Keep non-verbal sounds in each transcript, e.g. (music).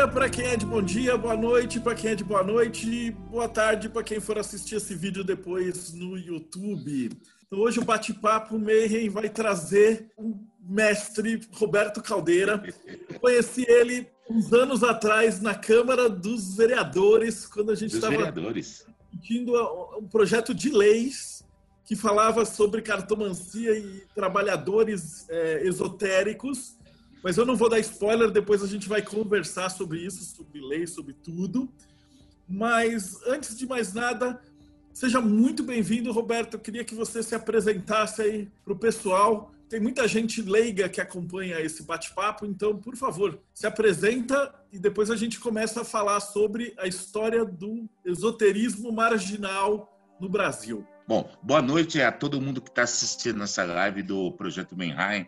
dia para quem é de bom dia, boa noite para quem é de boa noite, boa tarde para quem for assistir esse vídeo depois no YouTube. Então, hoje o bate-papo Mayhem vai trazer o mestre Roberto Caldeira. Eu conheci ele uns anos atrás na Câmara dos Vereadores, quando a gente estava discutindo um projeto de leis que falava sobre cartomancia e trabalhadores é, esotéricos mas eu não vou dar spoiler, depois a gente vai conversar sobre isso, sobre lei, sobre tudo. Mas antes de mais nada, seja muito bem-vindo, Roberto. Eu queria que você se apresentasse aí para o pessoal. Tem muita gente leiga que acompanha esse bate-papo, então, por favor, se apresenta e depois a gente começa a falar sobre a história do esoterismo marginal no Brasil. Bom, boa noite a todo mundo que está assistindo essa live do Projeto Menheim.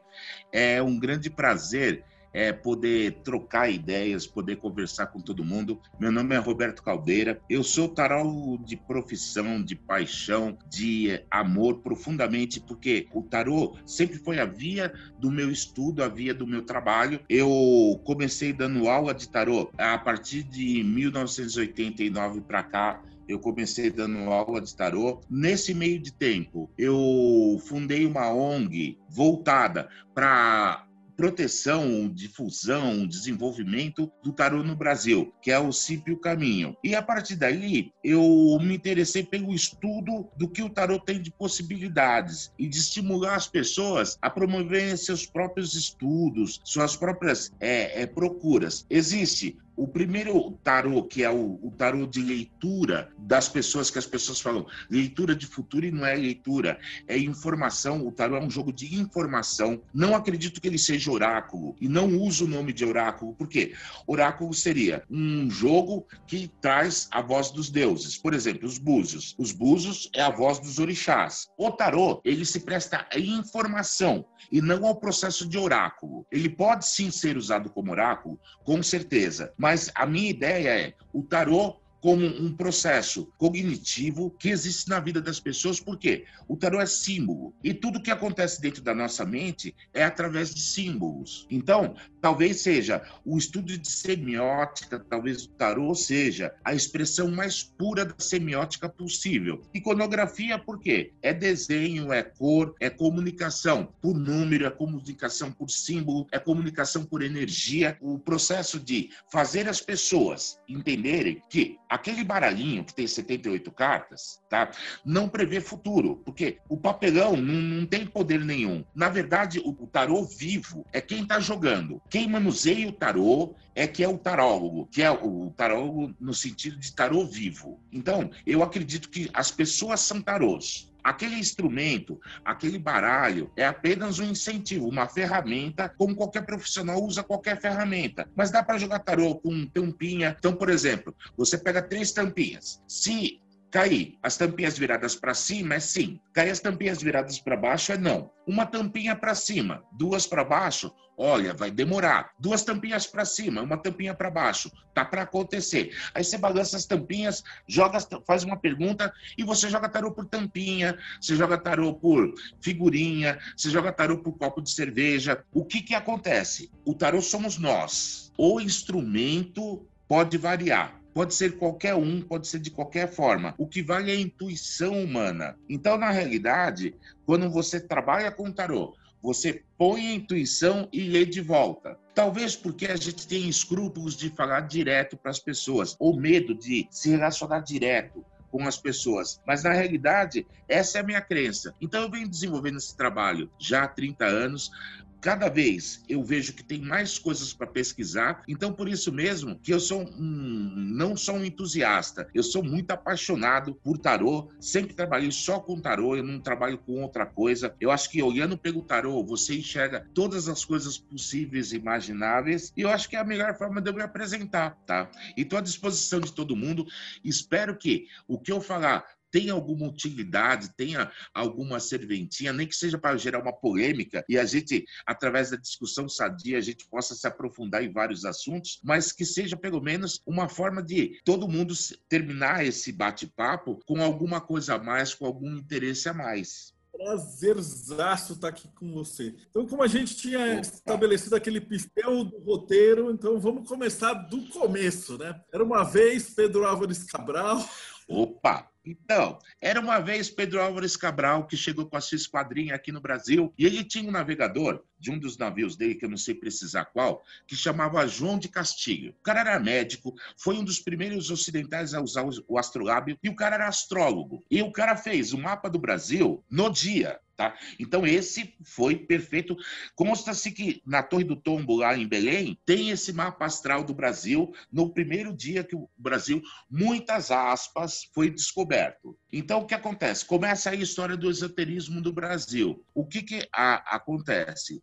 É um grande prazer é, poder trocar ideias, poder conversar com todo mundo. Meu nome é Roberto Caldeira, eu sou tarô de profissão, de paixão, de amor profundamente, porque o tarô sempre foi a via do meu estudo, a via do meu trabalho. Eu comecei dando aula de tarô a partir de 1989 para cá eu comecei dando aula de tarô. Nesse meio de tempo, eu fundei uma ONG voltada para proteção, difusão, desenvolvimento do tarô no Brasil, que é o Cípio Caminho. E a partir daí, eu me interessei pelo estudo do que o tarô tem de possibilidades e de estimular as pessoas a promoverem seus próprios estudos, suas próprias é, é, procuras. Existe o primeiro tarô, que é o, o, tarô de leitura das pessoas, que as pessoas falam leitura de futuro e não é leitura, é informação. O tarô é um jogo de informação. Não acredito que ele seja oráculo e não uso o nome de oráculo, porque oráculo seria um jogo que traz a voz dos deuses. Por exemplo, os búzios. Os búzios é a voz dos orixás. O tarô, ele se presta a informação e não ao processo de oráculo. Ele pode sim ser usado como oráculo, com certeza mas a minha ideia é o tarô como um processo cognitivo que existe na vida das pessoas, porque o tarô é símbolo e tudo que acontece dentro da nossa mente é através de símbolos. Então, talvez seja o estudo de semiótica, talvez o tarô seja a expressão mais pura da semiótica possível. Iconografia, por quê? É desenho, é cor, é comunicação por número, é comunicação por símbolo, é comunicação por energia. O processo de fazer as pessoas entenderem que aquele baralhinho que tem 78 cartas, tá? Não prevê futuro, porque o papelão não, não tem poder nenhum. Na verdade, o, o tarô vivo é quem está jogando. Quem manuseia o tarô é que é o tarólogo, que é o, o tarólogo no sentido de tarô vivo. Então, eu acredito que as pessoas são tarôs. Aquele instrumento, aquele baralho, é apenas um incentivo, uma ferramenta, como qualquer profissional usa qualquer ferramenta. Mas dá para jogar tarô com tampinha. Então, por exemplo, você pega três tampinhas. Se cair as tampinhas viradas para cima é sim. Cair as tampinhas viradas para baixo é não. Uma tampinha para cima, duas para baixo, olha, vai demorar. Duas tampinhas para cima, uma tampinha para baixo, tá para acontecer. Aí você balança as tampinhas, joga, faz uma pergunta e você joga tarô por tampinha, você joga tarô por figurinha, você joga tarô por copo de cerveja. O que que acontece? O tarô somos nós. O instrumento pode variar. Pode ser qualquer um, pode ser de qualquer forma. O que vale é a intuição humana. Então, na realidade, quando você trabalha com tarô, você põe a intuição e lê de volta. Talvez porque a gente tem escrúpulos de falar direto para as pessoas, ou medo de se relacionar direto com as pessoas. Mas na realidade, essa é a minha crença. Então eu venho desenvolvendo esse trabalho já há 30 anos cada vez eu vejo que tem mais coisas para pesquisar. Então, por isso mesmo que eu sou um, não sou um entusiasta, eu sou muito apaixonado por tarô. Sempre trabalhei só com tarô, eu não trabalho com outra coisa. Eu acho que olhando pelo tarô, você enxerga todas as coisas possíveis e imagináveis. E eu acho que é a melhor forma de eu me apresentar, tá? E estou à disposição de todo mundo. Espero que o que eu falar tem alguma utilidade, tenha alguma serventia, nem que seja para gerar uma polêmica e a gente, através da discussão sadia, a gente possa se aprofundar em vários assuntos, mas que seja pelo menos uma forma de todo mundo terminar esse bate-papo com alguma coisa a mais, com algum interesse a mais. Prazerzaço estar aqui com você. Então, como a gente tinha estabelecido aquele pistel do roteiro, então vamos começar do começo, né? Era uma vez Pedro Álvares Cabral. Opa! Então, era uma vez Pedro Álvares Cabral que chegou com a sua esquadrinha aqui no Brasil e ele tinha um navegador de um dos navios dele, que eu não sei precisar qual, que chamava João de Castilho. O cara era médico, foi um dos primeiros ocidentais a usar o astrolábio e o cara era astrólogo. E o cara fez o mapa do Brasil no dia. Tá? Então, esse foi perfeito. Consta-se que na Torre do Tombo, lá em Belém, tem esse mapa astral do Brasil no primeiro dia que o Brasil, muitas aspas, foi descoberto. Então, o que acontece? Começa a história do esoterismo do Brasil. O que, que a, acontece?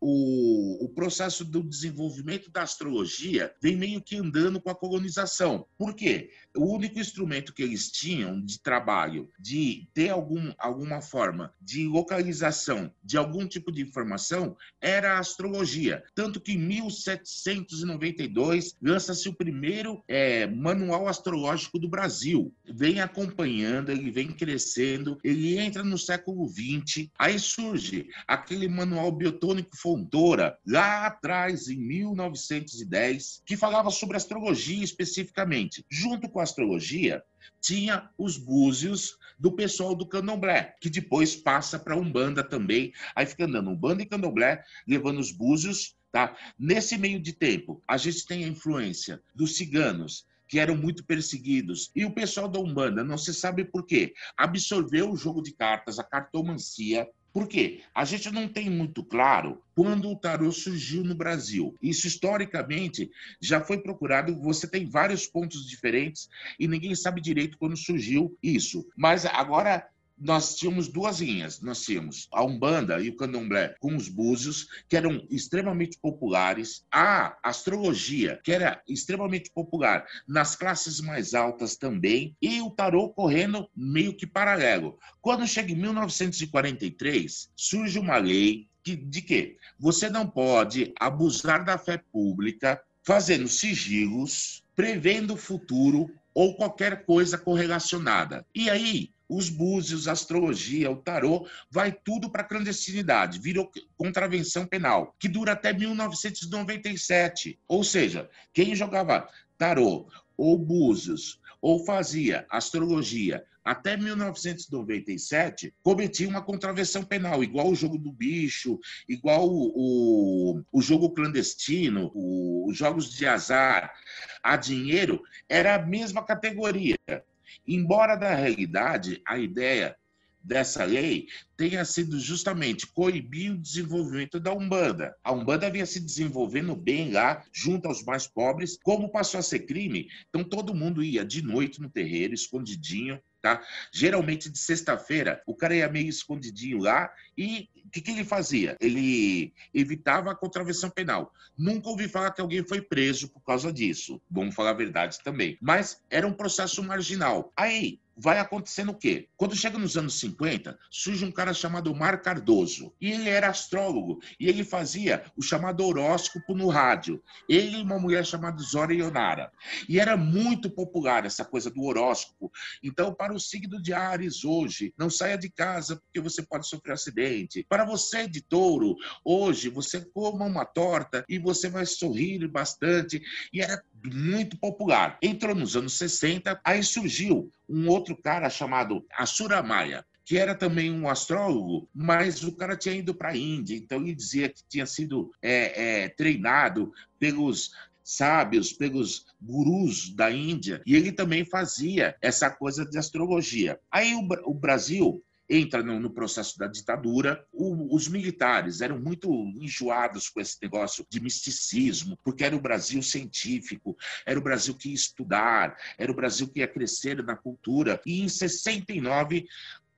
O, o, processo do desenvolvimento da astrologia vem meio que andando com a colonização. Por quê? O único instrumento que eles tinham de trabalho, de ter algum, alguma forma de localização de algum tipo de informação, era a astrologia. Tanto que em 1792 lança-se o primeiro é, manual astrológico do Brasil. Vem acompanhando, ele vem crescendo, ele entra no século XX, aí surge aquele manual biotônico Fontoura, lá atrás, em 1910, que falava sobre astrologia especificamente. Junto com a astrologia, tinha os búzios do pessoal do candomblé, que depois passa para Umbanda também. Aí fica andando Umbanda e candomblé, levando os búzios. Tá? Nesse meio de tempo, a gente tem a influência dos ciganos, que eram muito perseguidos. E o pessoal da Umbanda, não se sabe por quê, absorveu o jogo de cartas, a cartomancia, por quê? A gente não tem muito claro quando o tarô surgiu no Brasil. Isso historicamente já foi procurado, você tem vários pontos diferentes e ninguém sabe direito quando surgiu isso. Mas agora nós tínhamos duas linhas. Nós tínhamos a Umbanda e o Candomblé com os búzios, que eram extremamente populares, a astrologia, que era extremamente popular nas classes mais altas também, e o tarô correndo meio que paralelo. Quando chega em 1943, surge uma lei que, de que você não pode abusar da fé pública fazendo sigilos, prevendo o futuro ou qualquer coisa correlacionada. E aí, os búzios, a astrologia, o tarô, vai tudo para clandestinidade, virou contravenção penal, que dura até 1997. Ou seja, quem jogava tarô ou búzios ou fazia astrologia até 1997 cometia uma contravenção penal, igual o jogo do bicho, igual o, o, o jogo clandestino, o, os jogos de azar a dinheiro, era a mesma categoria. Embora, na realidade, a ideia dessa lei tenha sido justamente coibir o desenvolvimento da Umbanda. A Umbanda vinha se desenvolvendo bem lá, junto aos mais pobres. Como passou a ser crime, então todo mundo ia de noite no terreiro, escondidinho, tá? Geralmente de sexta-feira, o cara ia meio escondidinho lá e o que, que, ele fazia? Ele evitava a contravenção penal. Nunca ouvi falar que alguém foi preso por causa disso. Vamos falar a verdade também. Mas era um processo marginal. Aí, vai acontecendo o quê? Quando chega nos anos 50, surge um cara chamado Mar Cardoso. E ele era astrólogo. E ele fazia o chamado horóscopo no rádio. Ele e uma mulher chamada Zora Ionara. E era muito popular essa coisa do horóscopo. Então, para o signo de Ares hoje, não saia de casa porque você pode sofrer acidente. Para você de touro, hoje você coma uma torta e você vai sorrir bastante. E era muito popular. Entrou nos anos 60, aí surgiu um outro cara chamado Asura Maia, que era também um astrólogo, mas o cara tinha ido para a Índia, então ele dizia que tinha sido é, é, treinado pelos sábios, pelos gurus da Índia, e ele também fazia essa coisa de astrologia. Aí o, o Brasil entra no, no processo da ditadura. O, os militares eram muito enjoados com esse negócio de misticismo, porque era o Brasil científico, era o Brasil que ia estudar, era o Brasil que ia crescer na cultura. E em 69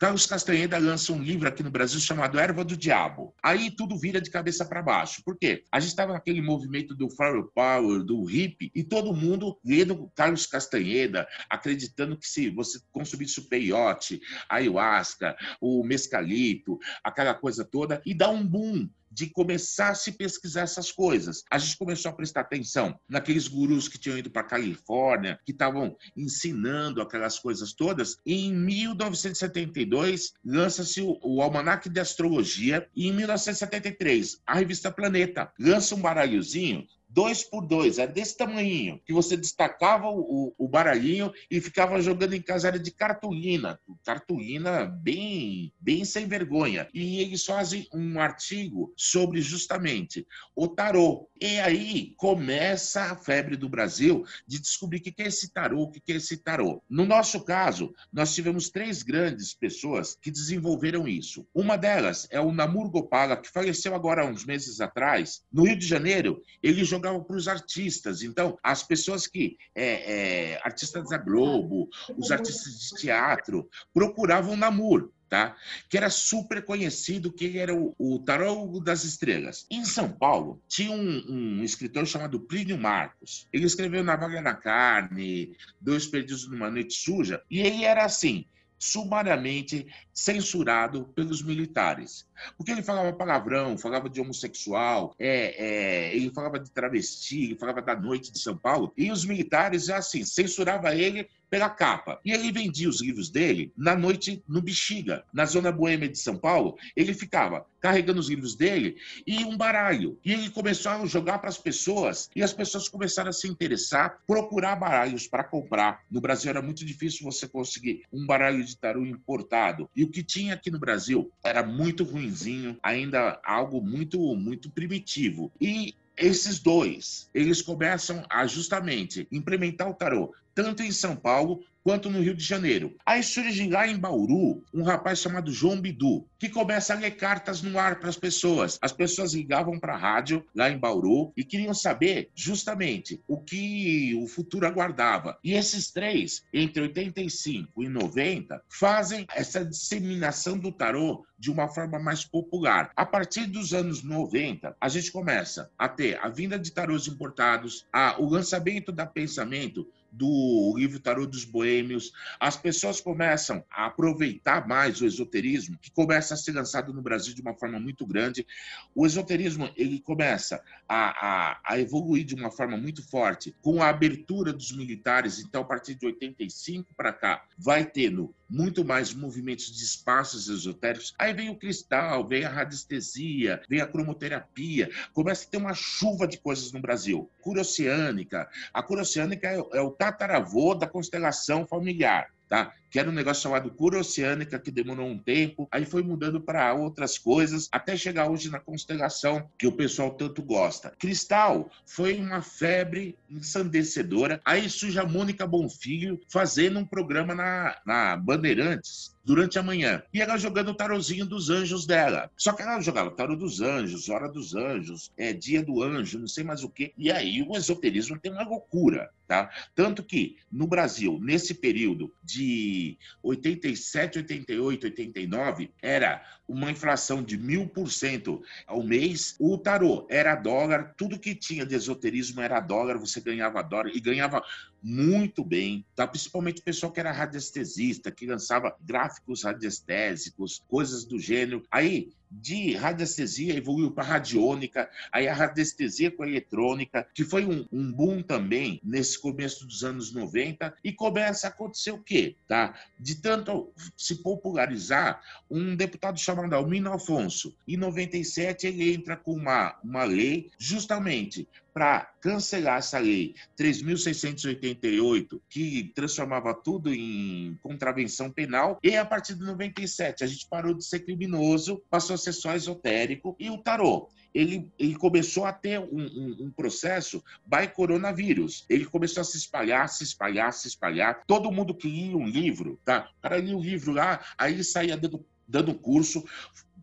Carlos Castanheda lança um livro aqui no Brasil chamado Erva do Diabo. Aí tudo vira de cabeça para baixo. Por quê? A gente estava naquele movimento do Flower Power, do hip, e todo mundo lendo Carlos Castanheda, acreditando que se você consumisse o peiote, a ayahuasca, o mescalito, aquela coisa toda, e dá um boom de começar a se pesquisar essas coisas. A gente começou a prestar atenção naqueles gurus que tinham ido para a Califórnia, que estavam ensinando aquelas coisas todas. E em 1972, lança-se o, o Almanac de Astrologia, e em 1973, a revista Planeta lança um baralhozinho dois por dois, era desse tamanho, que você destacava o, o baralhinho e ficava jogando em casa, era de cartolina, cartolina bem, bem sem vergonha. E eles fazem um artigo sobre justamente o tarô. E aí começa a febre do Brasil de descobrir o que é esse tarô, o que é esse tarô. No nosso caso, nós tivemos três grandes pessoas que desenvolveram isso. Uma delas é o Namur Gopala, que faleceu agora uns meses atrás. No Rio de Janeiro, ele jogou jogavam para os artistas. Então, as pessoas que, é, é, artistas da Globo, os artistas de teatro, procuravam Namur. Tá? que era super conhecido, que era o, o Tarô das Estrelas. Em São Paulo, tinha um, um, escritor chamado Plínio Marcos. Ele escreveu Na Vaga na Carne, Dois Perdidos numa Noite Suja, e ele era assim, sumariamente censurado pelos militares. Porque ele falava palavrão, falava de homossexual, é, é, ele falava de travesti, ele falava da noite de São Paulo, e os militares, assim, censurava ele pela capa. E ele vendia os livros dele na noite no Bexiga, na zona boêmia de São Paulo. Ele ficava carregando os livros dele e um baralho. E ele começou a jogar para as pessoas e as pessoas começaram a se interessar, procurar baralhos para comprar. No Brasil era muito difícil você conseguir um baralho de tarô importado. E o que tinha aqui no Brasil era muito ainda algo muito muito primitivo. E esses dois, eles começam a justamente implementar o tarô tanto em São Paulo quanto no Rio de Janeiro. Aí surge lá em Bauru um rapaz chamado João Bidu, que começa a ler cartas no ar para as pessoas. As pessoas ligavam para a rádio lá em Bauru e queriam saber justamente o que o futuro aguardava. E esses três, entre 85 e 90, fazem essa disseminação do tarô de uma forma mais popular. A partir dos anos 90, a gente começa a ter a vinda de tarôs importados, a, o lançamento da Pensamento, do livro Tarô dos Boêmios, as pessoas começam a aproveitar mais o esoterismo, que começa a ser lançado no Brasil de uma forma muito grande. O esoterismo ele começa a, a, a evoluir de uma forma muito forte com a abertura dos militares. Então, a partir de 85 para cá, vai tendo muito mais movimentos de espaços esotéricos. Aí vem o cristal, vem a radiestesia, vem a cromoterapia, começa a ter uma chuva de coisas no Brasil. Cura oceânica. A cura oceânica é, é o tataravô da constelação familiar. Tá? Que era um negócio chamado cura oceânica, que demorou um tempo, aí foi mudando para outras coisas, até chegar hoje na constelação que o pessoal tanto gosta. Cristal foi uma febre ensandecedora. Aí surge a Mônica Bonfilho fazendo um programa na, na Bandeirantes, durante a manhã. E ela jogando o tarozinho dos anjos dela. Só que ela jogava tarô dos anjos, hora dos anjos, é dia do anjo, não sei mais o quê. E aí o esoterismo tem uma loucura, tá? Tanto que no Brasil, nesse período de 87, 88, 89, era uma inflação de mil por cento ao mês. O tarô era dólar, tudo que tinha de esoterismo era dólar, você ganhava dólar e ganhava muito bem, tá? principalmente o pessoal que era radiestesista, que lançava gráficos radiestésicos, coisas do gênero. Aí de radiestesia evoluiu para radiônica, aí a radiestesia com a eletrônica, que foi um, um, boom também nesse começo dos anos 90, e começa a acontecer o quê? Tá? De tanto se popularizar, um deputado chamado Almino Afonso, em 97 ele entra com uma, uma lei justamente para cancelar essa lei 3.688, que transformava tudo em contravenção penal, e a partir de 97 a gente parou de ser criminoso, passou a ser só esotérico, e o tarô ele, ele começou a ter um, um, um, processo by coronavírus. Ele começou a se espalhar, se espalhar, se espalhar. Todo mundo que lia um livro, tá? O cara lia um livro lá, aí saía dando, dando curso,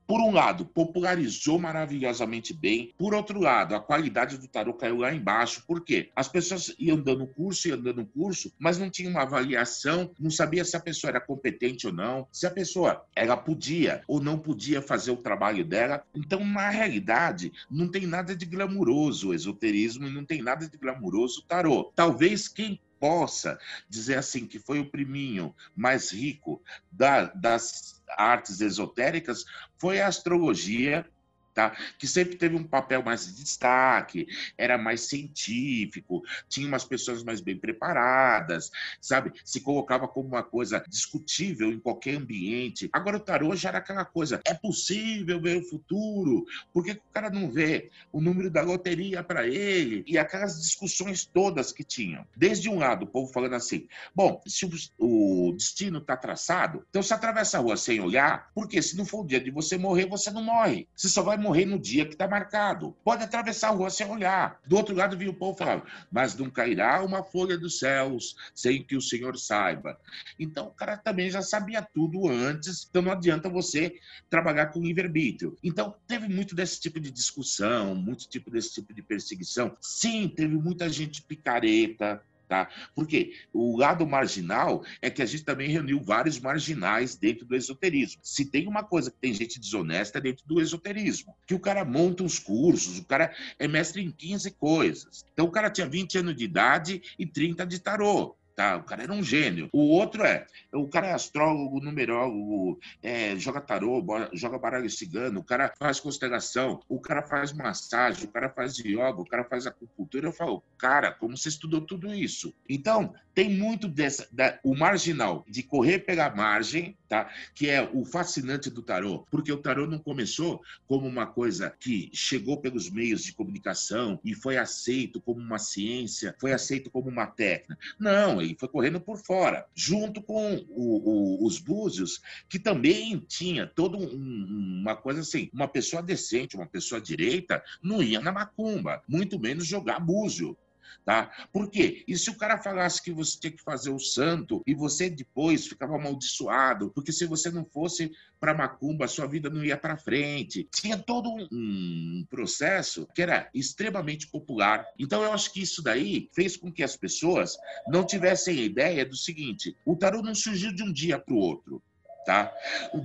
por um lado, popularizou maravilhosamente bem. Por outro lado, a qualidade do tarô caiu lá embaixo. Por quê? As pessoas iam dando curso, iam dando curso, mas não tinha uma avaliação, não sabia se a pessoa era competente ou não, se a pessoa ela podia ou não podia fazer o trabalho dela. Então, na realidade, não tem nada de glamuroso o esoterismo e não tem nada de glamuroso o tarô. Talvez quem possa dizer assim que foi o priminho mais rico da, das artes esotéricas foi a astrologia tá? que sempre teve um papel mais de destaque, era mais científico, tinha umas pessoas mais bem preparadas, sabe? Se colocava como uma coisa discutível em qualquer ambiente. Agora o tarô já era aquela coisa, é possível ver o futuro? Por que o cara não vê o número da loteria para ele? E aquelas discussões todas que tinham. Desde um lado, o povo falando assim, bom, se o destino está traçado, então se atravessa a rua sem olhar, porque se não for o dia de você morrer, você não morre. Você só vai morrer no dia que está marcado. Pode atravessar a rua sem olhar. Do outro lado vinha o povo falando, mas não cairá uma folha dos céus sem que o Senhor saiba. Então o cara também já sabia tudo antes, então não adianta você trabalhar com livre-arbítrio. Então teve muito desse tipo de discussão, muito tipo desse tipo de perseguição. Sim, teve muita gente picareta, Tá? Porque o lado marginal é que a gente também reuniu vários marginais dentro do esoterismo. Se tem uma coisa que tem gente desonesta é dentro do esoterismo, que o cara monta uns cursos, o cara é mestre em 15 coisas. Então o cara tinha 20 anos de idade e 30 de tarô. Tá? O cara era um gênio. O outro é, o cara é astrólogo, numerólogo, é, joga tarô, joga baralho cigano, o cara faz constelação, o cara faz massagem, o cara faz yoga, o cara faz acupuntura. Eu falo, cara, como você estudou tudo isso? Então, tem muito dessa, da, o marginal, de correr pela margem, tá? que é o fascinante do tarô, porque o tarô não começou como uma coisa que chegou pelos meios de comunicação e foi aceito como uma ciência, foi aceito como uma técnica. Não, ele foi correndo por fora, junto com o, o, os búzios, que também tinha toda um, uma coisa assim, uma pessoa decente, uma pessoa direita, não ia na macumba, muito menos jogar búzio. Tá? Por quê? E se o cara falasse que você tinha que fazer o santo e você depois ficava amaldiçoado, porque se você não fosse para Macumba, sua vida não ia para frente. Tinha todo um processo que era extremamente popular. Então eu acho que isso daí fez com que as pessoas não tivessem ideia do seguinte: o tarô não surgiu de um dia para o outro. Tá?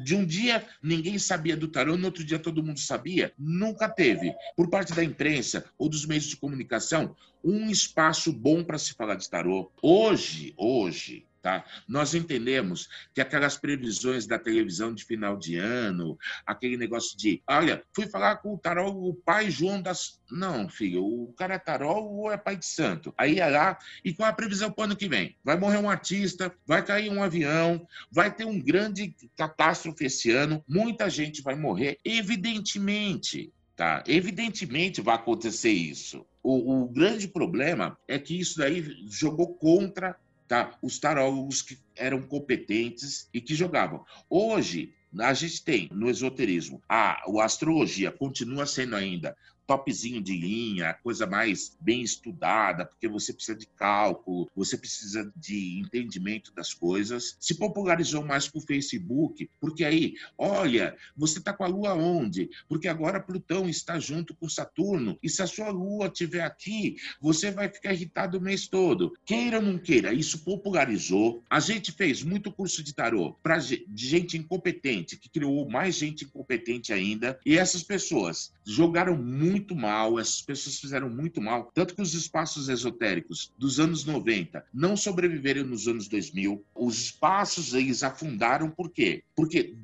De um dia ninguém sabia do tarô, no outro dia todo mundo sabia. Nunca teve, por parte da imprensa ou dos meios de comunicação, um espaço bom para se falar de tarô. Hoje, hoje, Tá? Nós entendemos que aquelas previsões da televisão de final de ano, aquele negócio de, olha, fui falar com o tarol, o pai João das. Não, filho, o cara é tarol ou é pai de santo? Aí é lá, e qual a previsão para o ano que vem? Vai morrer um artista, vai cair um avião, vai ter um grande catástrofe esse ano, muita gente vai morrer, evidentemente. Tá? Evidentemente vai acontecer isso. O, o, grande problema é que isso daí jogou contra tá? os tarólogos que eram competentes e que jogavam. Hoje, a gente tem no esoterismo, a, a astrologia continua sendo ainda topzinho de linha, coisa mais bem estudada, porque você precisa de cálculo, você precisa de entendimento das coisas. Se popularizou mais com o Facebook, porque aí, olha, você está com a Lua onde? Porque agora Plutão está junto com Saturno, e se a sua Lua estiver aqui, você vai ficar irritado o mês todo. Queira ou não queira, isso popularizou. A gente fez muito curso de tarô para gente incompetente, que criou mais gente incompetente ainda, e essas pessoas jogaram muito mal, essas pessoas fizeram muito mal, tanto que os espaços esotéricos dos anos 90 não sobreviveram nos anos 2000. Os espaços eles afundaram por quê? Porque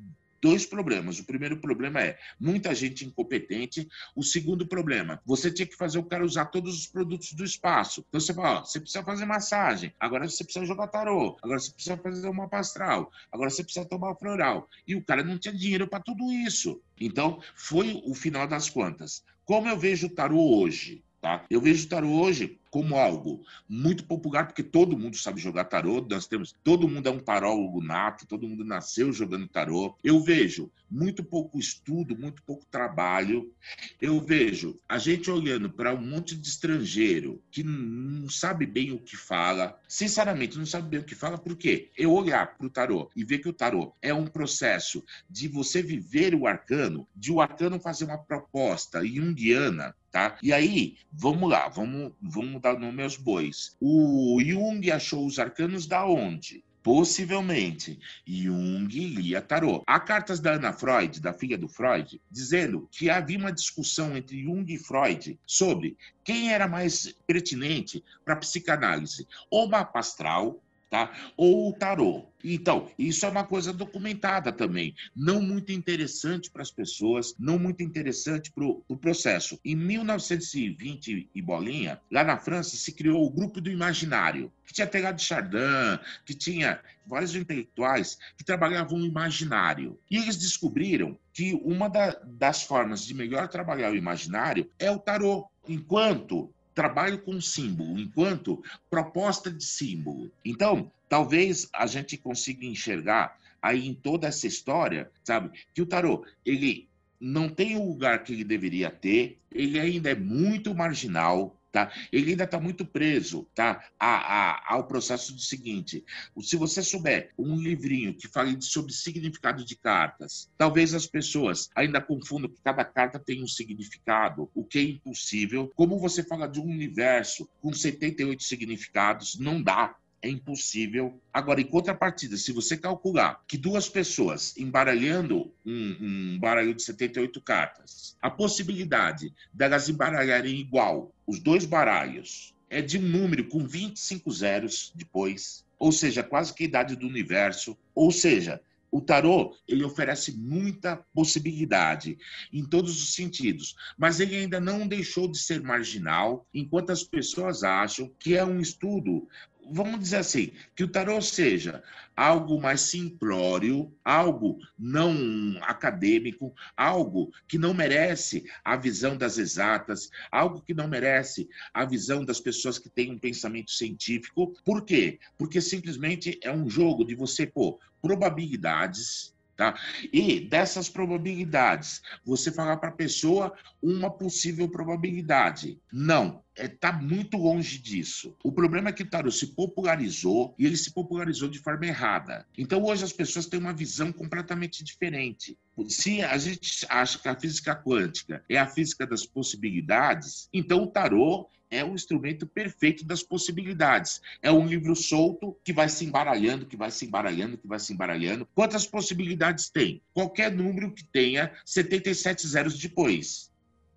dois problemas. O primeiro problema é muita gente incompetente. O segundo problema, você tinha que fazer o cara usar todos os produtos do espaço. Então você fala, ó, você precisa fazer massagem, agora você precisa jogar tarô, agora você precisa fazer uma pastral, agora você precisa tomar floral. E o cara não tinha dinheiro para tudo isso. Então, foi o final das contas. Como eu vejo o tarô hoje? Tá? Eu vejo o tarô hoje como algo muito popular, porque todo mundo sabe jogar tarô, nós temos, todo mundo é um tarólogo nato, todo mundo nasceu jogando tarô. Eu vejo muito pouco estudo, muito pouco trabalho. Eu vejo a gente olhando para um monte de estrangeiro que não sabe bem o que fala, sinceramente, não sabe bem o que fala, por quê? Eu olhar para o tarô e ver que o tarô é um processo de você viver o arcano, de o arcano fazer uma proposta junguiana Tá? E aí, vamos lá, vamos, vamos dar nome aos bois. O Jung achou os arcanos da onde? Possivelmente, Jung lia tarô. Há cartas da Ana Freud, da filha do Freud, dizendo que havia uma discussão entre Jung e Freud sobre quem era mais pertinente para a psicanálise, o mapa astral tá? Ou o tarô. Então, isso é uma coisa documentada também, não muito interessante para as pessoas, não muito interessante para o pro processo. Em 1920 e bolinha, lá na França, se criou o Grupo do Imaginário, que tinha pegado Chardin, que tinha vários intelectuais que trabalhavam o imaginário. E eles descobriram que uma da, das formas de melhor trabalhar o imaginário é o tarô. Enquanto trabalho com símbolo, enquanto proposta de símbolo. Então, talvez a gente consiga enxergar aí em toda essa história, sabe, que o tarô, ele não tem o lugar que ele deveria ter, ele ainda é muito marginal, Tá? Ele ainda está muito preso tá? A, a, ao processo do seguinte: se você souber um livrinho que fale sobre significado de cartas, talvez as pessoas ainda confundam que cada carta tem um significado, o que é impossível. Como você fala de um universo com 78 significados, não dá é impossível. Agora, em contrapartida, se você calcular que duas pessoas embaralhando um, um baralho de 78 cartas, a possibilidade delas embaralharem igual os dois baralhos é de um número com 25 zeros depois, ou seja, quase que a idade do universo. Ou seja, o tarô ele oferece muita possibilidade em todos os sentidos, mas ele ainda não deixou de ser marginal, enquanto as pessoas acham que é um estudo vamos dizer assim, que o tarô seja algo mais simplório, algo não acadêmico, algo que não merece a visão das exatas, algo que não merece a visão das pessoas que têm um pensamento científico. Por quê? Porque simplesmente é um jogo de você pôr probabilidades, Tá? E dessas probabilidades, você falar para a pessoa uma possível probabilidade. Não, está é, tá muito longe disso. O problema é que o tarot se popularizou e ele se popularizou de forma errada. Então hoje as pessoas têm uma visão completamente diferente. Se a gente acha que a física quântica é a física das possibilidades, então o tarô é o instrumento perfeito das possibilidades. É um livro solto que vai se embaralhando, que vai se embaralhando, que vai se embaralhando. Quantas possibilidades tem? Qualquer número que tenha 77 zeros depois.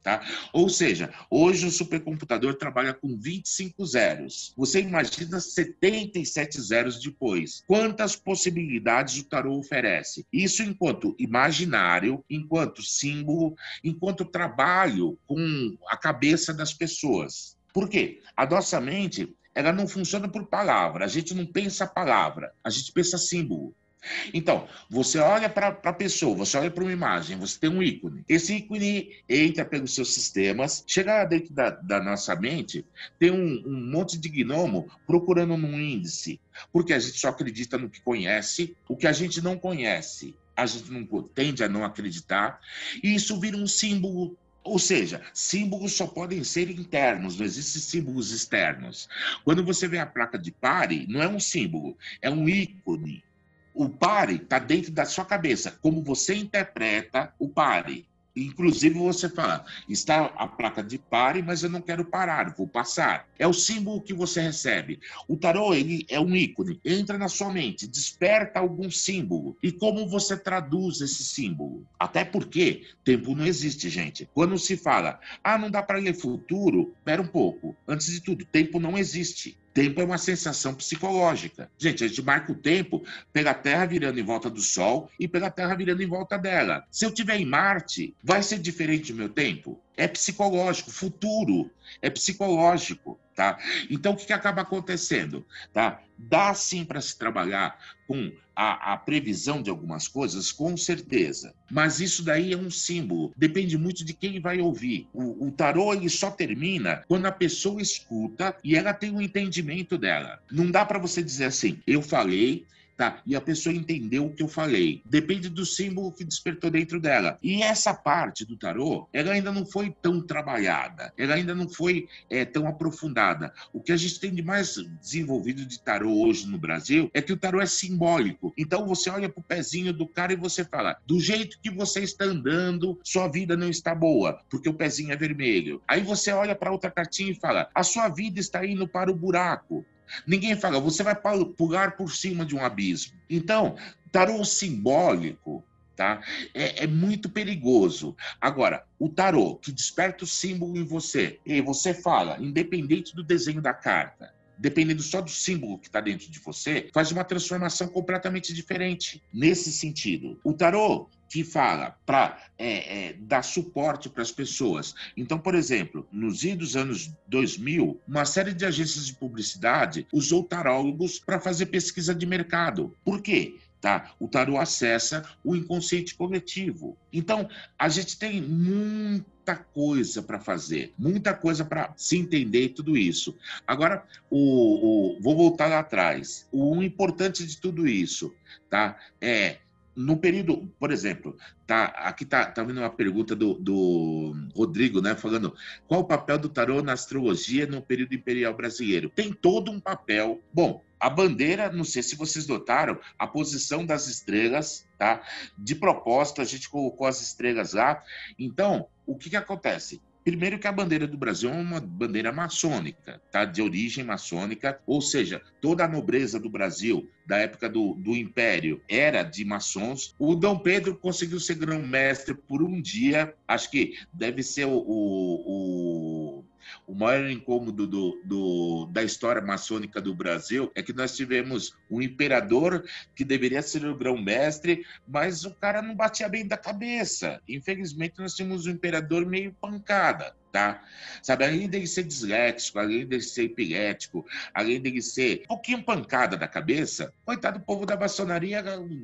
Tá? Ou seja, hoje o supercomputador trabalha com 25 zeros. Você imagina 77 zeros depois. Quantas possibilidades o tarô oferece? Isso enquanto imaginário, enquanto símbolo, enquanto trabalho com a cabeça das pessoas. Por quê? A nossa mente ela não funciona por palavra. A gente não pensa palavra, a gente pensa símbolo. Então, você olha para a pessoa, você olha para uma imagem, você tem um ícone. Esse ícone entra pelos seus sistemas, chega dentro da, da nossa mente, tem um, um, monte de gnomo procurando num índice, porque a gente só acredita no que conhece, o que a gente não conhece. A gente não tende a não acreditar, e isso vira um símbolo ou seja, símbolos só podem ser internos, não existem símbolos externos. Quando você vê a placa de pare, não é um símbolo, é um ícone o pare está dentro da sua cabeça, como você interpreta o pare. Inclusive você fala, está a placa de pare, mas eu não quero parar, vou passar. É o símbolo que você recebe. O tarô ele é um ícone, entra na sua mente, desperta algum símbolo. E como você traduz esse símbolo? Até porque tempo não existe, gente. Quando se fala, ah, não dá para ler futuro, espera um pouco. Antes de tudo, tempo não existe. Tempo é uma sensação psicológica. Gente, a gente marca o tempo pela Terra virando em volta do Sol e pela Terra virando em volta dela. Se eu estiver em Marte, vai ser diferente o meu tempo? é psicológico, futuro é psicológico, tá? Então o que, que acaba acontecendo, tá? Dá sim para se trabalhar com a, a, previsão de algumas coisas, com certeza. Mas isso daí é um símbolo, depende muito de quem vai ouvir. O, o tarô ele só termina quando a pessoa escuta e ela tem o um entendimento dela. Não dá para você dizer assim, eu falei, Tá? E a pessoa entendeu o que eu falei. Depende do símbolo que despertou dentro dela. E essa parte do tarô, ela ainda não foi tão trabalhada, ela ainda não foi é, tão aprofundada. O que a gente tem de mais desenvolvido de tarô hoje no Brasil é que o tarô é simbólico. Então você olha pro pezinho do cara e você fala: do jeito que você está andando, sua vida não está boa, porque o pezinho é vermelho. Aí você olha para outra cartinha e fala: a sua vida está indo para o buraco. Ninguém fala, você vai pular por cima de um abismo. Então, tarô simbólico tá? É, é, muito perigoso. Agora, o tarô que desperta o símbolo em você, e você fala, independente do desenho da carta, dependendo só do símbolo que está dentro de você, faz uma transformação completamente diferente nesse sentido. O tarô que fala para é, é, dar suporte para as pessoas. Então, por exemplo, nos idos anos 2000, uma série de agências de publicidade usou tarólogos para fazer pesquisa de mercado. Por quê? Tá? O tarô acessa o inconsciente coletivo. Então, a gente tem muita coisa para fazer, muita coisa para se entender tudo isso. Agora, o, o, vou voltar lá atrás. O importante de tudo isso tá? é no período, por exemplo, tá, aqui tá, tá vindo uma pergunta do, do Rodrigo, né, falando qual o papel do tarô na astrologia no período imperial brasileiro? Tem todo um papel. Bom, a bandeira, não sei se vocês notaram, a posição das estrelas, tá? De propósito, a gente colocou as estrelas lá. Então, o que que acontece? Primeiro que a bandeira do Brasil é uma bandeira maçônica, tá? De origem maçônica, ou seja, toda a nobreza do Brasil da época do, do Império era de maçons. O Dom Pedro conseguiu ser grão-mestre por um dia, acho que deve ser o, o, o o maior incômodo do, do, da história maçônica do Brasil é que nós tivemos um imperador que deveria ser o grão-mestre, mas o cara não batia bem da cabeça. Infelizmente, nós tínhamos um imperador meio pancada tá? Sabe, além dele ser disléxico, além dele ser epilético, além dele ser um pouquinho pancada da cabeça, coitado do povo da maçonaria,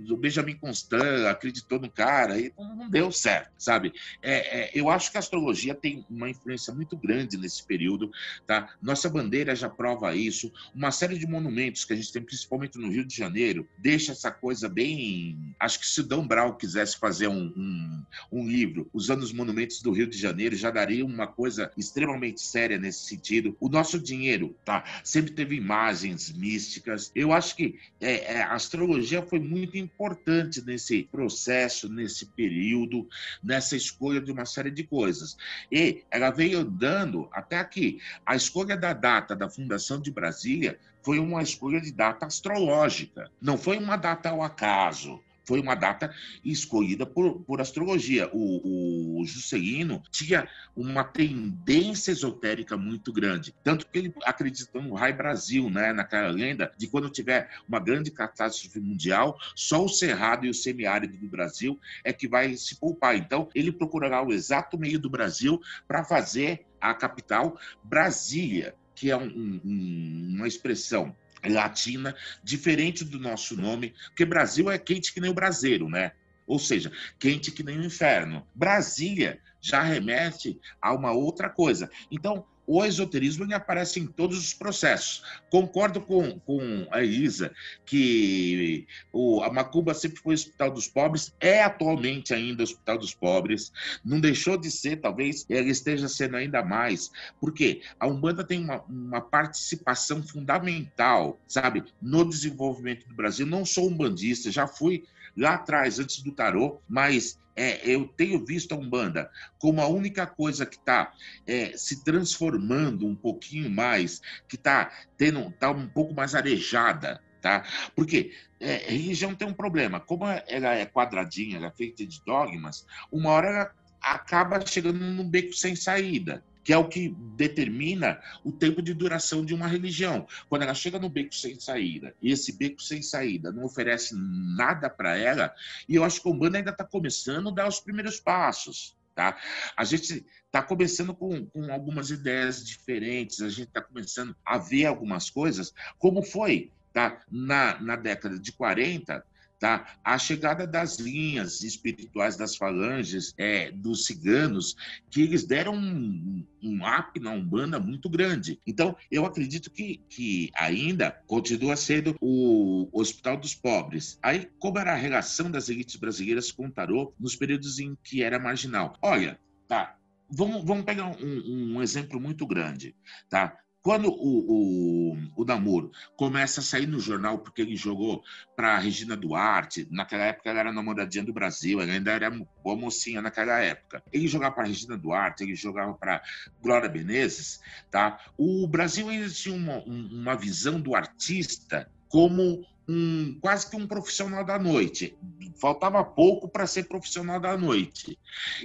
o Benjamin Constant acreditou no cara e não deu certo, sabe? É, é, eu acho que a astrologia tem uma influência muito grande nesse período, tá? Nossa bandeira já prova isso, uma série de monumentos que a gente tem, principalmente no Rio de Janeiro, deixa essa coisa bem... Acho que se o Dom Brau quisesse fazer um, um, um livro usando os monumentos do Rio de Janeiro, já daria uma coisa extremamente séria nesse sentido. O nosso dinheiro, tá? Sempre teve imagens místicas. Eu acho que é, é, a astrologia foi muito importante nesse processo, nesse período, nessa escolha de uma série de coisas. E ela veio andando até aqui. A escolha da data da fundação de Brasília foi uma escolha de data astrológica, não foi uma data ao acaso foi uma data escolhida por, por astrologia. O, o Juscelino tinha uma tendência esotérica muito grande, tanto que ele acreditou no Rai Brasil, né, naquela lenda de quando tiver uma grande catástrofe mundial, só o Cerrado e o semiárido do Brasil é que vai se poupar. Então, ele procurará o exato meio do Brasil para fazer a capital Brasília, que é um, um, uma expressão latina, diferente do nosso nome, porque Brasil é quente que nem o braseiro, né? Ou seja, quente que nem o inferno. Brasília já remete a uma outra coisa. Então, o esoterismo ele aparece em todos os processos. Concordo com, com a Isa que o, a Macuba sempre foi o hospital dos pobres, é atualmente ainda o hospital dos pobres, não deixou de ser, talvez ela esteja sendo ainda mais, porque a Umbanda tem uma, uma participação fundamental, sabe, no desenvolvimento do Brasil. Não sou umbandista, já fui lá atrás, antes do tarô, mas é, eu tenho visto a Umbanda como a única coisa que está é, se transformando um pouquinho mais, que está tendo tá um pouco mais arejada, tá? Porque é, religião tem um problema, como ela é quadradinha, ela é feita de dogmas, uma hora ela acaba chegando num beco sem saída que é o que determina o tempo de duração de uma religião. Quando ela chega no beco sem saída, e esse beco sem saída não oferece nada para ela, e eu acho que o Umbanda ainda está começando a dar os primeiros passos. Tá? A gente está começando com, com, algumas ideias diferentes, a gente está começando a ver algumas coisas, como foi tá? na, na década de 40, Tá? A chegada das linhas espirituais das falanges, é, dos ciganos, que eles deram um, um up na Umbanda muito grande. Então, eu acredito que, que ainda continua sendo o Hospital dos Pobres. Aí, como era a relação das elites brasileiras com o tarô nos períodos em que era marginal? Olha, tá, Vamos, vamos, pegar um, um, exemplo muito grande, tá? Quando o, o, o começa a sair no jornal porque ele jogou para Regina Duarte, naquela época ela era namoradinha do Brasil, ela ainda era boa mocinha naquela época. Ele jogava para Regina Duarte, ele jogava para Glória Menezes, tá? O Brasil ainda tinha uma, uma visão do artista como um, quase que um profissional da noite. Faltava pouco para ser profissional da noite.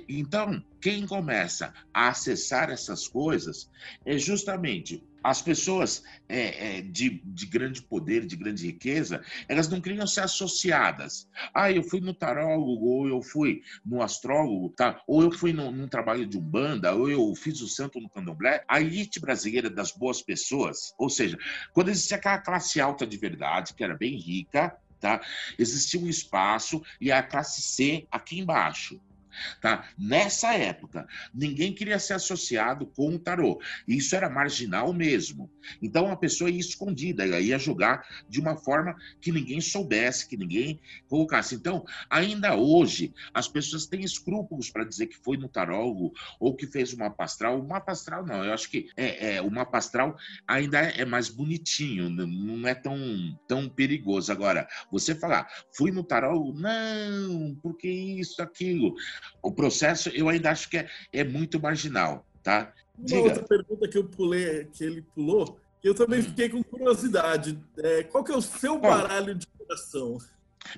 Então, quem começa a acessar essas coisas é justamente as pessoas é, é, de, de, grande poder, de grande riqueza, elas não queriam ser associadas. Ah, eu fui no tarólogo, ou eu fui no astrólogo, tá? ou eu fui no, num trabalho de umbanda, ou eu fiz o santo no candomblé. A elite brasileira das boas pessoas, ou seja, quando existia aquela classe alta de verdade, que era bem rica, tá? existia um espaço e a classe C aqui embaixo. Tá? Nessa época, ninguém queria ser associado com o tarô. Isso era marginal mesmo. Então a pessoa ia escondida, ia jogar de uma forma que ninguém soubesse, que ninguém colocasse. Então, ainda hoje, as pessoas têm escrúpulos para dizer que foi no tarólogo ou que fez uma pastral. O mapa astral, não. Eu acho que é, é, o mapa astral ainda é mais bonitinho, não é tão, tão perigoso. Agora, você falar, fui no tarólogo? Não, porque isso, aquilo. O processo, eu ainda acho que é, é muito marginal, tá? Diga. Uma outra pergunta que eu pulei, que ele pulou, que eu também hum. fiquei com curiosidade. É, qual que é o seu baralho de coração?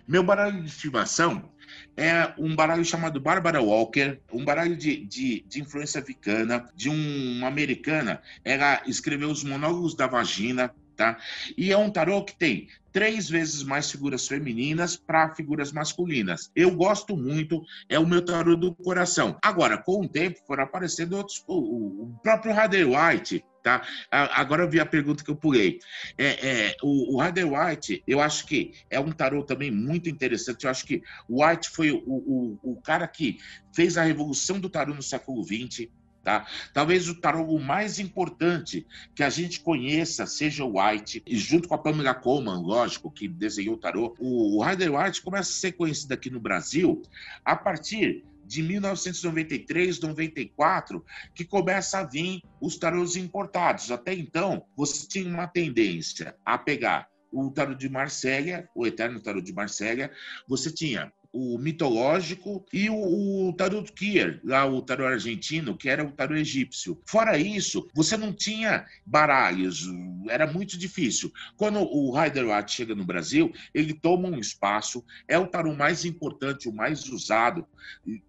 Meu baralho de estimação é um baralho chamado Barbara Walker, um baralho de, de, de influência vicana, de um, uma americana. Ela escreveu os monólogos da vagina, tá? E é um tarô que tem três vezes mais figuras femininas para figuras masculinas. Eu gosto muito, é o meu tarô do coração. Agora, com o tempo, foram aparecendo outros, o, o próprio Rider White, Tá? Agora eu vi a pergunta que eu pulei. É, é, o, o White, eu acho que é um tarô também muito interessante. Eu acho que White foi o, o, o cara que fez a revolução do tarô no século XX. Tá? Talvez o tarô mais importante que a gente conheça seja o White, e junto com a Pamela Coleman, lógico, que desenhou o tarô. O Rider White começa a ser conhecido aqui no Brasil a partir de 1993, 94, que começa a vir os tarôs importados. Até então, você tinha uma tendência a pegar o tarô de Marsella, o eterno tarô de Marsella, você tinha o mitológico e o, o tarot Kier, lá o tarot argentino, que era o tarot egípcio. Fora isso, você não tinha baralhos, era muito difícil. Quando o Rider Waite chega no Brasil, ele toma um espaço, é o tarot mais importante, o mais usado,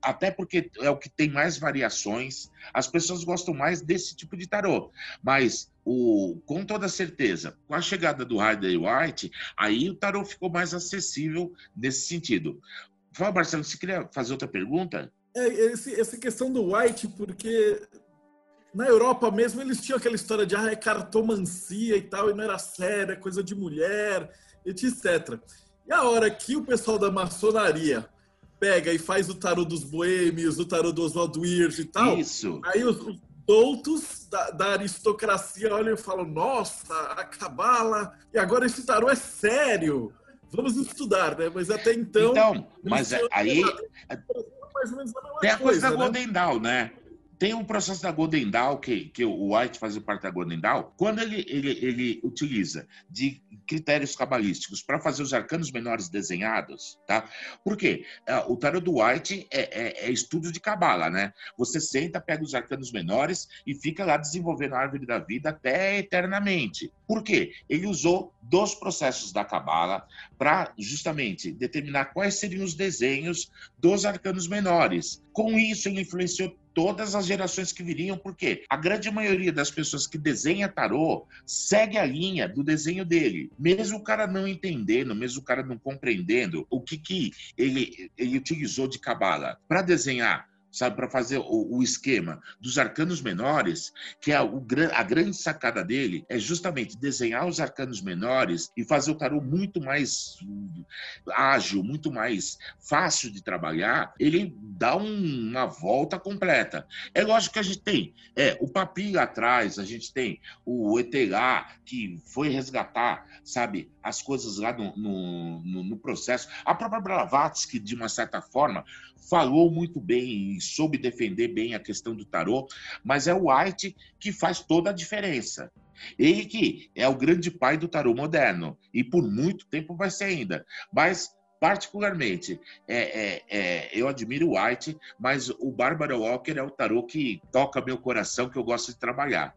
até porque é o que tem mais variações. As pessoas gostam mais desse tipo de tarot, mas o, com toda certeza, com a chegada do Rider White, aí o tarot ficou mais acessível nesse sentido. Fala, Marcelo, você queria fazer outra pergunta? É, esse, essa questão do White, porque na Europa mesmo eles tinham aquela história de ah, é cartomancia e tal, e não era sério, é coisa de mulher, etc. E a hora que o pessoal da maçonaria pega e faz o tarô dos boêmios, o tarô do Oswald Wirth e tal, Isso. aí os, os doutos da, da, aristocracia olham e falam: nossa, a cabala, e agora esse tarô é sério. Vamos estudar, né? Mas até então. Então, mas aí. Tem a coisa, da né? Golden Dawn, né? Tem um processo da Golden Dawn, que, que o White faz parte da Golden Dawn, quando ele, ele, ele utiliza de critérios cabalísticos para fazer os arcanos menores desenhados, tá? Por quê? É, o tarot do White é, é, é estudo de cabala, né? Você senta, pega os arcanos menores e fica lá desenvolvendo a árvore da vida até eternamente. Por quê? Ele usou dos processos da cabala para justamente determinar quais seriam os desenhos dos arcanos menores. Com isso, ele influenciou todas as gerações que viriam, porque a grande maioria das pessoas que desenha tarô segue a linha do desenho dele. Mesmo o cara não entendendo, mesmo o cara não compreendendo o que, que ele, ele utilizou de cabala para desenhar sabe, para fazer o, o, esquema dos arcanos menores, que é o, a grande sacada dele é justamente desenhar os arcanos menores e fazer o tarô muito mais ágil, muito mais fácil de trabalhar. Ele dá um, uma volta completa. É lógico que a gente tem é, o Papi atrás, a gente tem o ETH que foi resgatar, sabe, as coisas lá no, no, no processo. A própria Blavatsky, de uma certa forma, falou muito bem soube defender bem a questão do tarô, mas é o White que faz toda a diferença. Ele que é o grande pai do tarô moderno e por muito tempo vai ser ainda. Mas particularmente, é, é, é, eu admiro o White, mas o Barbara Walker é o tarô que toca meu coração, que eu gosto de trabalhar.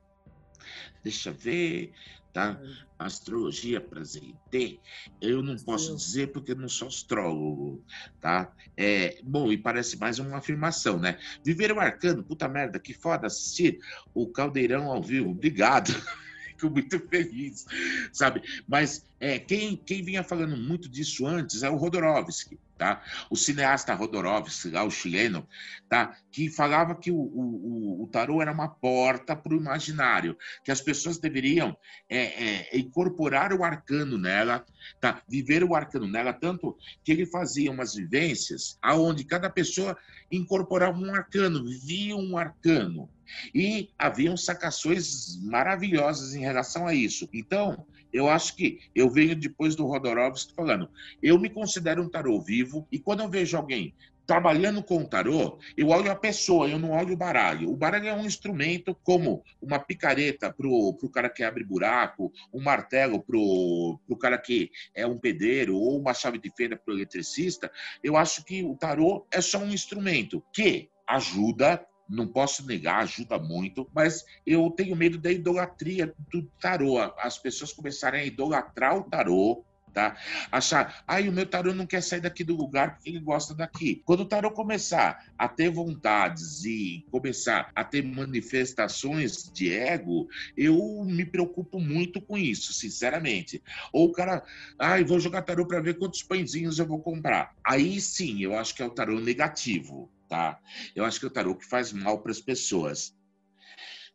Deixa eu ver tá? Astrologia para ZT, eu não posso dizer porque eu não sou astrólogo, tá? É, bom, e parece mais uma afirmação, né? Viver o arcano, puta merda, que foda assistir o Caldeirão ao vivo, obrigado. (laughs) Fico muito feliz, sabe? Mas é, quem, quem vinha falando muito disso antes é o Rodorovsky, tá? O cineasta Rodorovsky, lá, o chileno, tá? Que falava que o, o, o tarô era uma porta para o imaginário, que as pessoas deveriam é, é, incorporar o arcano nela, tá? Viver o arcano nela, tanto que ele fazia umas vivências aonde cada pessoa incorporava um arcano, via um arcano. E haviam sacações maravilhosas em relação a isso. Então, eu acho que eu venho depois do Rodorovsky falando, eu me considero um tarô vivo e quando eu vejo alguém trabalhando com o tarô, eu olho a pessoa, eu não olho o baralho. O baralho é um instrumento como uma picareta para o cara que abre buraco, um martelo para o cara que é um pedreiro, ou uma chave de fenda para o eletricista. Eu acho que o tarô é só um instrumento que ajuda não posso negar, ajuda muito, mas eu tenho medo da idolatria do tarô. As pessoas começarem a idolatrar o tarô, tá? Achar, ai, o meu tarô não quer sair daqui do lugar porque ele gosta daqui. Quando o tarô começar a ter vontades e começar a ter manifestações de ego, eu me preocupo muito com isso, sinceramente. Ou o cara, ai, vou jogar tarô para ver quantos pãezinhos eu vou comprar. Aí sim, eu acho que é o tarô negativo tá? Eu acho que o tarô que faz mal para as pessoas.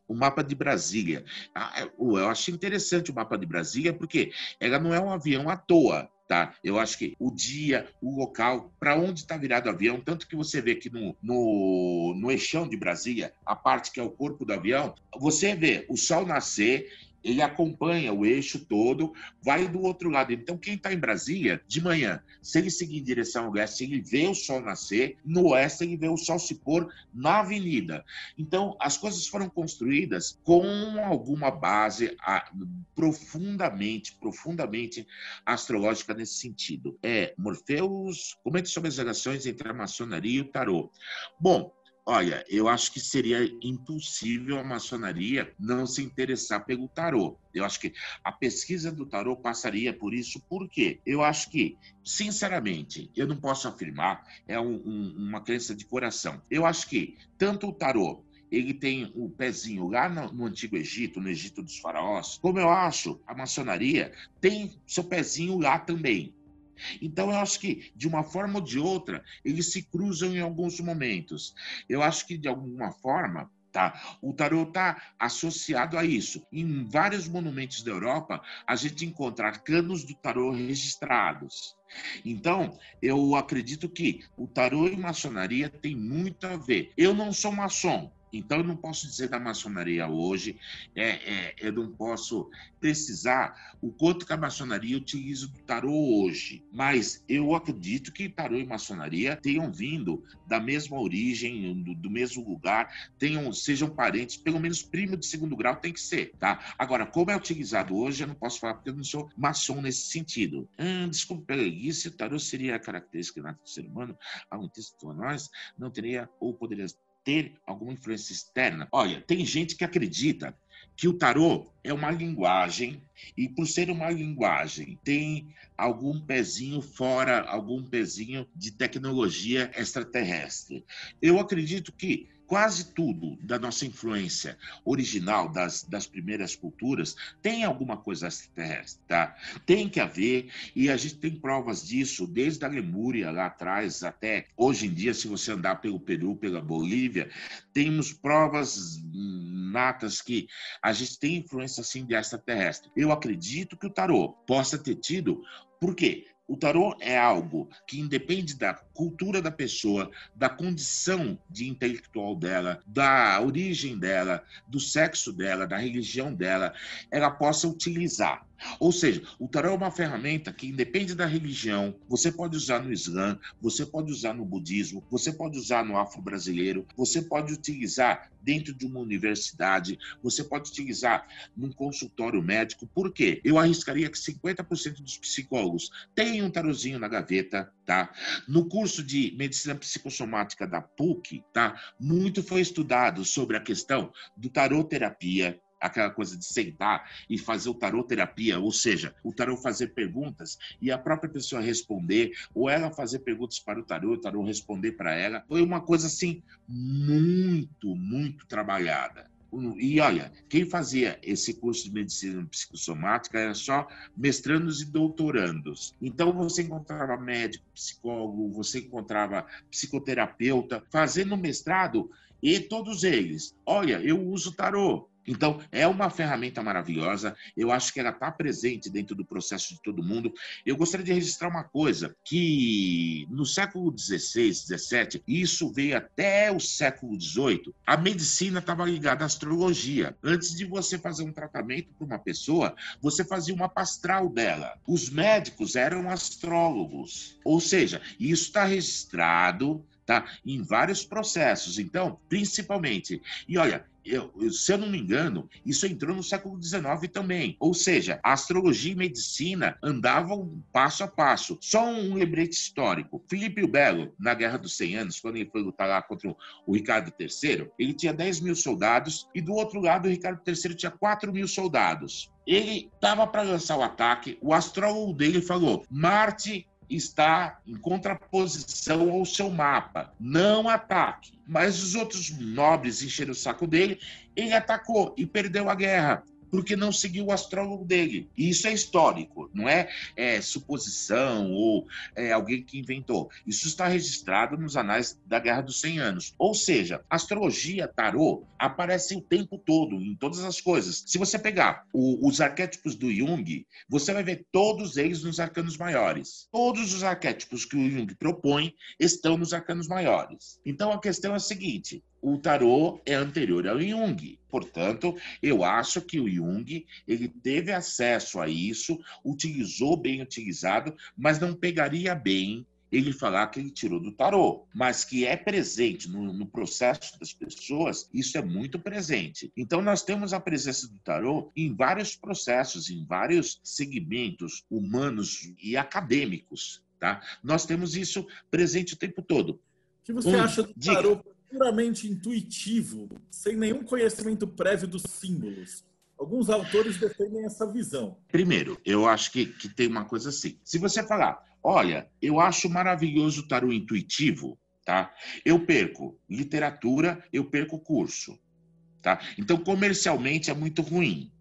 O mapa de Brasília. Ah, é, eu acho interessante o mapa de Brasília porque ela não é um avião à toa, tá? Eu acho que o dia, o local, para onde está virado o avião, tanto que você vê que no, no, no eixão de Brasília, a parte que é o corpo do avião, você vê o sol nascer ele acompanha o eixo todo, vai do outro lado. Então, quem está em Brasília, de manhã, se ele seguir em direção ao oeste, ele vê o sol nascer, no oeste ele vê o sol se pôr na avenida. Então, as coisas foram construídas com alguma base a, profundamente, profundamente astrológica nesse sentido. É, Morpheus, comente sobre as relações entre a maçonaria e o tarô. Bom, Olha, eu acho que seria impossível a maçonaria não se interessar pelo tarô. Eu acho que a pesquisa do tarô passaria por isso, por quê? Eu acho que, sinceramente, eu não posso afirmar, é um, um, uma crença de coração. Eu acho que tanto o tarô ele tem o pezinho lá no, no, Antigo Egito, no Egito dos faraós, como eu acho a maçonaria tem seu pezinho lá também. Então, eu acho que, de uma forma ou de outra, eles se cruzam em alguns momentos. Eu acho que, de alguma forma, Tá? O tarô está associado a isso. Em vários monumentos da Europa, a gente encontra arcanos do tarô registrados. Então, eu acredito que o tarô e maçonaria tem muito a ver. Eu não sou maçom, então, eu não posso dizer da maçonaria hoje, é, é, eu não posso precisar o quanto que a maçonaria utiliza do tarô hoje, mas eu acredito que tarô e maçonaria tenham vindo da mesma origem, do, do mesmo lugar, tenham, sejam parentes, pelo menos primo de segundo grau tem que ser, tá? Agora, como é utilizado hoje, eu não posso falar porque eu não sou maçom nesse sentido. Hum, desculpa, isso, o tarô seria a característica do ser humano, algum texto a nós, não teria ou poderia ter alguma influência externa. Olha, tem gente que acredita que o tarô é uma linguagem e por ser uma linguagem tem algum pezinho fora, algum pezinho de tecnologia extraterrestre. Eu acredito que quase tudo da nossa influência original das, das primeiras culturas tem alguma coisa extraterrestre, tá? Tem que haver, e a gente tem provas disso desde a Lemúria lá atrás até hoje em dia, se você andar pelo Peru, pela Bolívia, temos provas natas que a gente tem influência assim de extraterrestre. Eu acredito que o tarô possa ter tido, por quê? O tarô é algo que independe da cultura da pessoa, da condição de intelectual dela, da origem dela, do sexo dela, da religião dela, ela possa utilizar. Ou seja, o tarô é uma ferramenta que independe da religião, você pode usar no Islã, você pode usar no budismo, você pode usar no afro-brasileiro, você pode utilizar dentro de uma universidade, você pode utilizar num consultório médico. Por quê? Eu arriscaria que 50% dos psicólogos têm um tarozinho na gaveta, tá? No curso de medicina psicossomática da PUC, tá? Muito foi estudado sobre a questão do tarot terapia, aquela coisa de sentar e fazer o tarô terapia, ou seja, o tarô fazer perguntas e a própria pessoa responder, ou ela fazer perguntas para o tarô, o tarô responder para ela. Foi uma coisa assim muito, muito trabalhada. E olha, quem fazia esse curso de medicina psicossomática era só mestrandos e doutorandos. Então você encontrava médico, psicólogo, você encontrava psicoterapeuta fazendo mestrado e todos eles, olha, eu uso tarô. Então, é uma ferramenta maravilhosa. Eu acho que ela está presente dentro do processo de todo mundo. Eu gostaria de registrar uma coisa: que no século XVI, XVII, isso veio até o século XVIII, a medicina estava ligada à astrologia. Antes de você fazer um tratamento para uma pessoa, você fazia uma pastral dela. Os médicos eram astrólogos. Ou seja, isso está registrado tá? Em vários processos. Então, principalmente. E olha, eu, se eu não me engano, isso entrou no século XIX também. Ou seja, astrologia e medicina andavam passo a passo. Só um lembrete histórico. Filipe o Belo, na Guerra dos 100 Anos, quando ele foi lutar lá contra o Ricardo III, ele tinha 10 mil soldados e do outro lado o Ricardo III tinha 4 mil soldados. Ele estava para lançar o ataque, o astrólogo dele falou: Marte está em contraposição ao seu mapa. Não ataque. Mas os outros nobres encheram o saco dele, ele atacou e perdeu a guerra porque não seguiu o astrólogo dele. E isso é histórico, não é, é suposição ou é, alguém que inventou. Isso está registrado nos anais da Guerra dos 100 Anos. Ou seja, astrologia, tarô, aparecem o tempo todo, em todas as coisas. Se você pegar o, os arquétipos do Jung, você vai ver todos eles nos arcanos maiores. Todos os arquétipos que o Jung propõe estão nos arcanos maiores. Então a questão é a seguinte: o tarô é anterior ao Jung. Portanto, eu acho que o Jung ele teve acesso a isso, utilizou bem utilizado, mas não pegaria bem ele falar que ele tirou do tarô, mas que é presente no, no, processo das pessoas, isso é muito presente. Então, nós temos a presença do tarô em vários processos, em vários segmentos humanos e acadêmicos. Tá? Nós temos isso presente o tempo todo. O que você um, acha do tarô? Puramente intuitivo, sem nenhum conhecimento prévio dos símbolos. Alguns autores defendem essa visão. Primeiro, eu acho que, que tem uma coisa assim. Se você falar, olha, eu acho maravilhoso o tarô intuitivo, tá? Eu perco literatura, eu perco curso, tá? Então, comercialmente é muito ruim.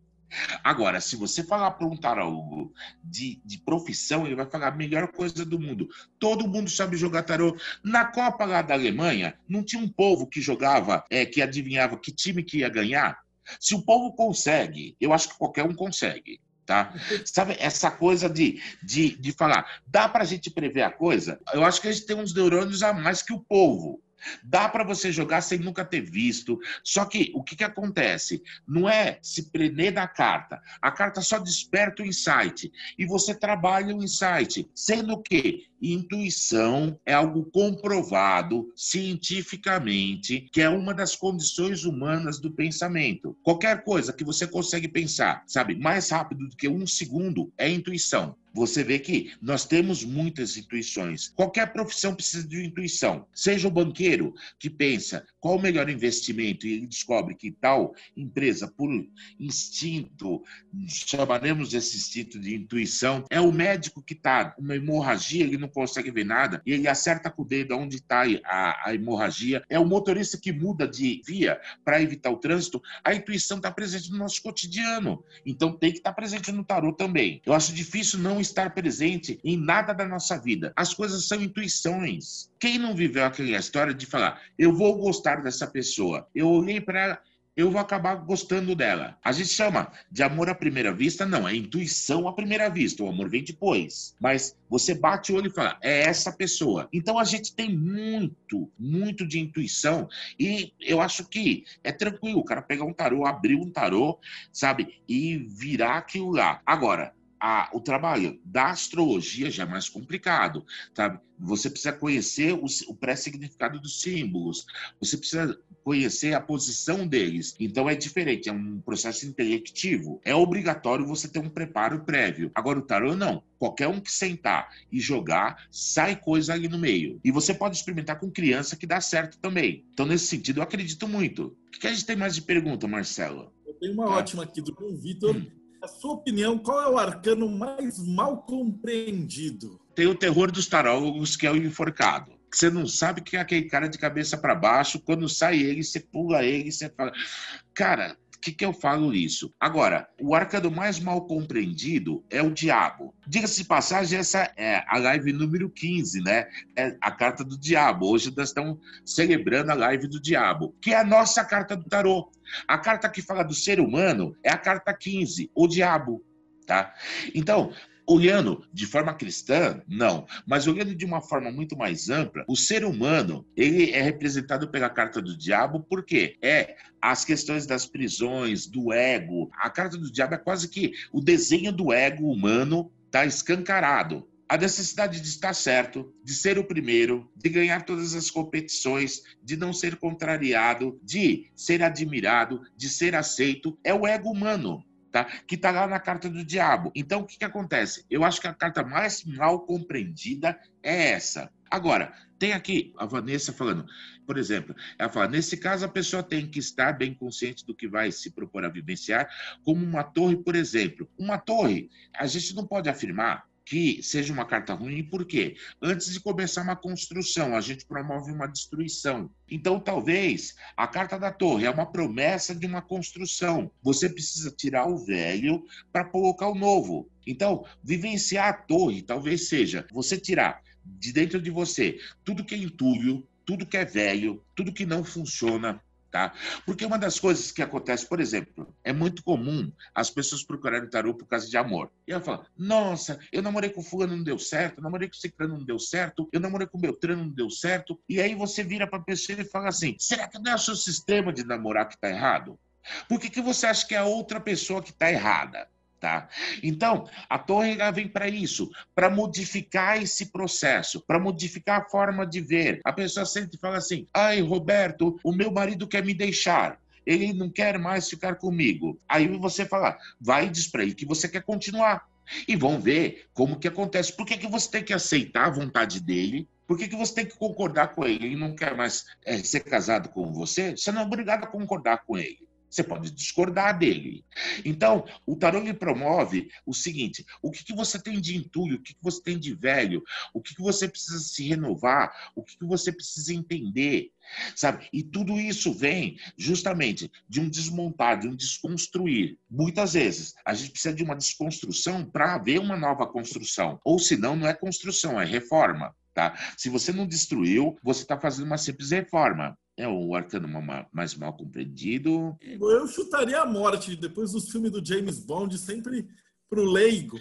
Agora, se você falar para um tarólogo de, de profissão, ele vai falar a melhor coisa do mundo. Todo mundo sabe jogar tarô. Na Copa lá da Alemanha, não tinha um povo que jogava, é, que adivinhava que time que ia ganhar? Se o povo consegue, eu acho que qualquer um consegue. Tá? (laughs) Sabe, essa coisa de, de, de falar, dá para a gente prever a coisa? Eu acho que a gente tem uns neurônios a mais que o povo. Dá para você jogar sem nunca ter visto. Só que o que, que acontece? Não é se prender da carta. A carta só desperta o insight. E você trabalha o insight. Sendo que intuição é algo comprovado cientificamente que é uma das condições humanas do pensamento. Qualquer coisa que você consegue pensar, sabe, mais rápido do que um segundo é intuição você vê que nós temos muitas intuições. Qualquer profissão precisa de intuição. Seja o banqueiro que pensa qual o melhor investimento e ele descobre que tal empresa, por instinto, chamaremos esse instinto de intuição, é o médico que está uma hemorragia, ele não não consegue ver nada, e ele acerta com o dedo onde está a, a hemorragia. É o motorista que muda de via para evitar o trânsito. A intuição está presente no nosso cotidiano. Então tem que estar tá presente no tarô também. Eu acho difícil não estar presente em nada da nossa vida. As coisas são intuições. Quem não viveu aquela história de falar, eu vou gostar dessa pessoa? Eu olhei para eu vou acabar gostando dela. A gente chama de amor à primeira vista, não, é intuição à primeira vista, o amor vem depois. Mas você bate o olho e fala, é essa pessoa. Então a gente tem muito, muito de intuição e eu acho que é tranquilo o cara pegar um tarô, abrir um tarô, sabe, e virar aquilo lá. Agora, a, o trabalho da astrologia já é mais complicado, sabe? Você precisa conhecer o, o pré-significado dos símbolos, você precisa conhecer a posição deles. Então é diferente, é um processo intelectivo. É obrigatório você ter um preparo prévio. Agora o tarô não. Qualquer um que sentar e jogar, sai coisa ali no meio. E você pode experimentar com criança que dá certo também. Então, nesse sentido, eu acredito muito. O que a gente tem mais de pergunta, Marcelo? Eu tenho uma tá. ótima aqui do Vitor. Hum. Sua opinião, qual é o arcano mais mal compreendido? Tem o terror dos tarólogos, que é o enforcado. Você não sabe que é aquele cara de cabeça para baixo. Quando sai ele, você pula ele, você fala. Cara, o que, que eu falo isso? Agora, o arcano mais mal compreendido é o diabo. Diga-se de passagem, essa é a live número 15, né? É a carta do diabo. Hoje nós estamos celebrando a live do diabo, que é a nossa carta do tarô. A carta que fala do ser humano é a carta 15, o diabo. Tá? Então, Olhando de forma cristã, não. Mas olhando de uma forma muito mais ampla, o ser humano, ele é representado pela carta do diabo, porque é as questões das prisões, do ego. A carta do diabo é quase que o desenho do ego humano está escancarado a necessidade de estar certo, de ser o primeiro, de ganhar todas as competições, de não ser contrariado, de ser admirado, de ser aceito, é o ego humano tá? que está lá na carta do diabo. Então, o que, que acontece? Eu acho que a carta mais mal compreendida é essa. Agora, tem aqui a Vanessa falando, por exemplo, ela fala: nesse caso, a pessoa tem que estar bem consciente do que vai se propor a vivenciar, como uma torre, por exemplo. Uma torre, a gente não pode afirmar que seja uma carta ruim, porque antes de começar uma construção, a gente promove uma destruição. Então, talvez a carta da torre é uma promessa de uma construção. Você precisa tirar o velho para colocar o novo. Então, vivenciar a torre talvez seja você tirar de dentro de você tudo que é entulho, tudo que é velho, tudo que não funciona, Tá? Porque uma das coisas que acontece, por exemplo, é muito comum as pessoas procurarem tarô por causa de amor. E ela fala: Nossa, eu namorei com fulano, não deu certo, eu namorei com ciclano, não deu certo, eu namorei com Beltrano, não deu certo. E aí você vira para a pessoa e fala assim: Será que não é o seu sistema de namorar que está errado? Por que, que você acha que é a outra pessoa que está errada? Tá? Então, a torre vem para isso, para modificar esse processo, para modificar a forma de ver. A pessoa sempre fala assim: ai, Roberto, o meu marido quer me deixar. Ele não quer mais ficar comigo. Aí você fala, vai e diz para ele que você quer continuar. E vão ver como que acontece. Por que, que você tem que aceitar a vontade dele? Por que, que você tem que concordar com ele? Ele não quer mais é, ser casado com você? Você não é obrigado a concordar com ele. Você pode discordar dele. Então, o tarô lhe promove o seguinte: o que, que você tem de entulho, o que, que você tem de velho, o que, que você precisa se renovar, o que, que você precisa entender, sabe? E tudo isso vem justamente de um desmontar, de um desconstruir. Muitas vezes a gente precisa de uma desconstrução para haver uma nova construção, ou senão não é construção, é reforma. Tá? Se você não destruiu, você está fazendo uma simples reforma. É o arcano mais mal compreendido. Eu chutaria a morte, depois dos filmes do James Bond, sempre pro leigo.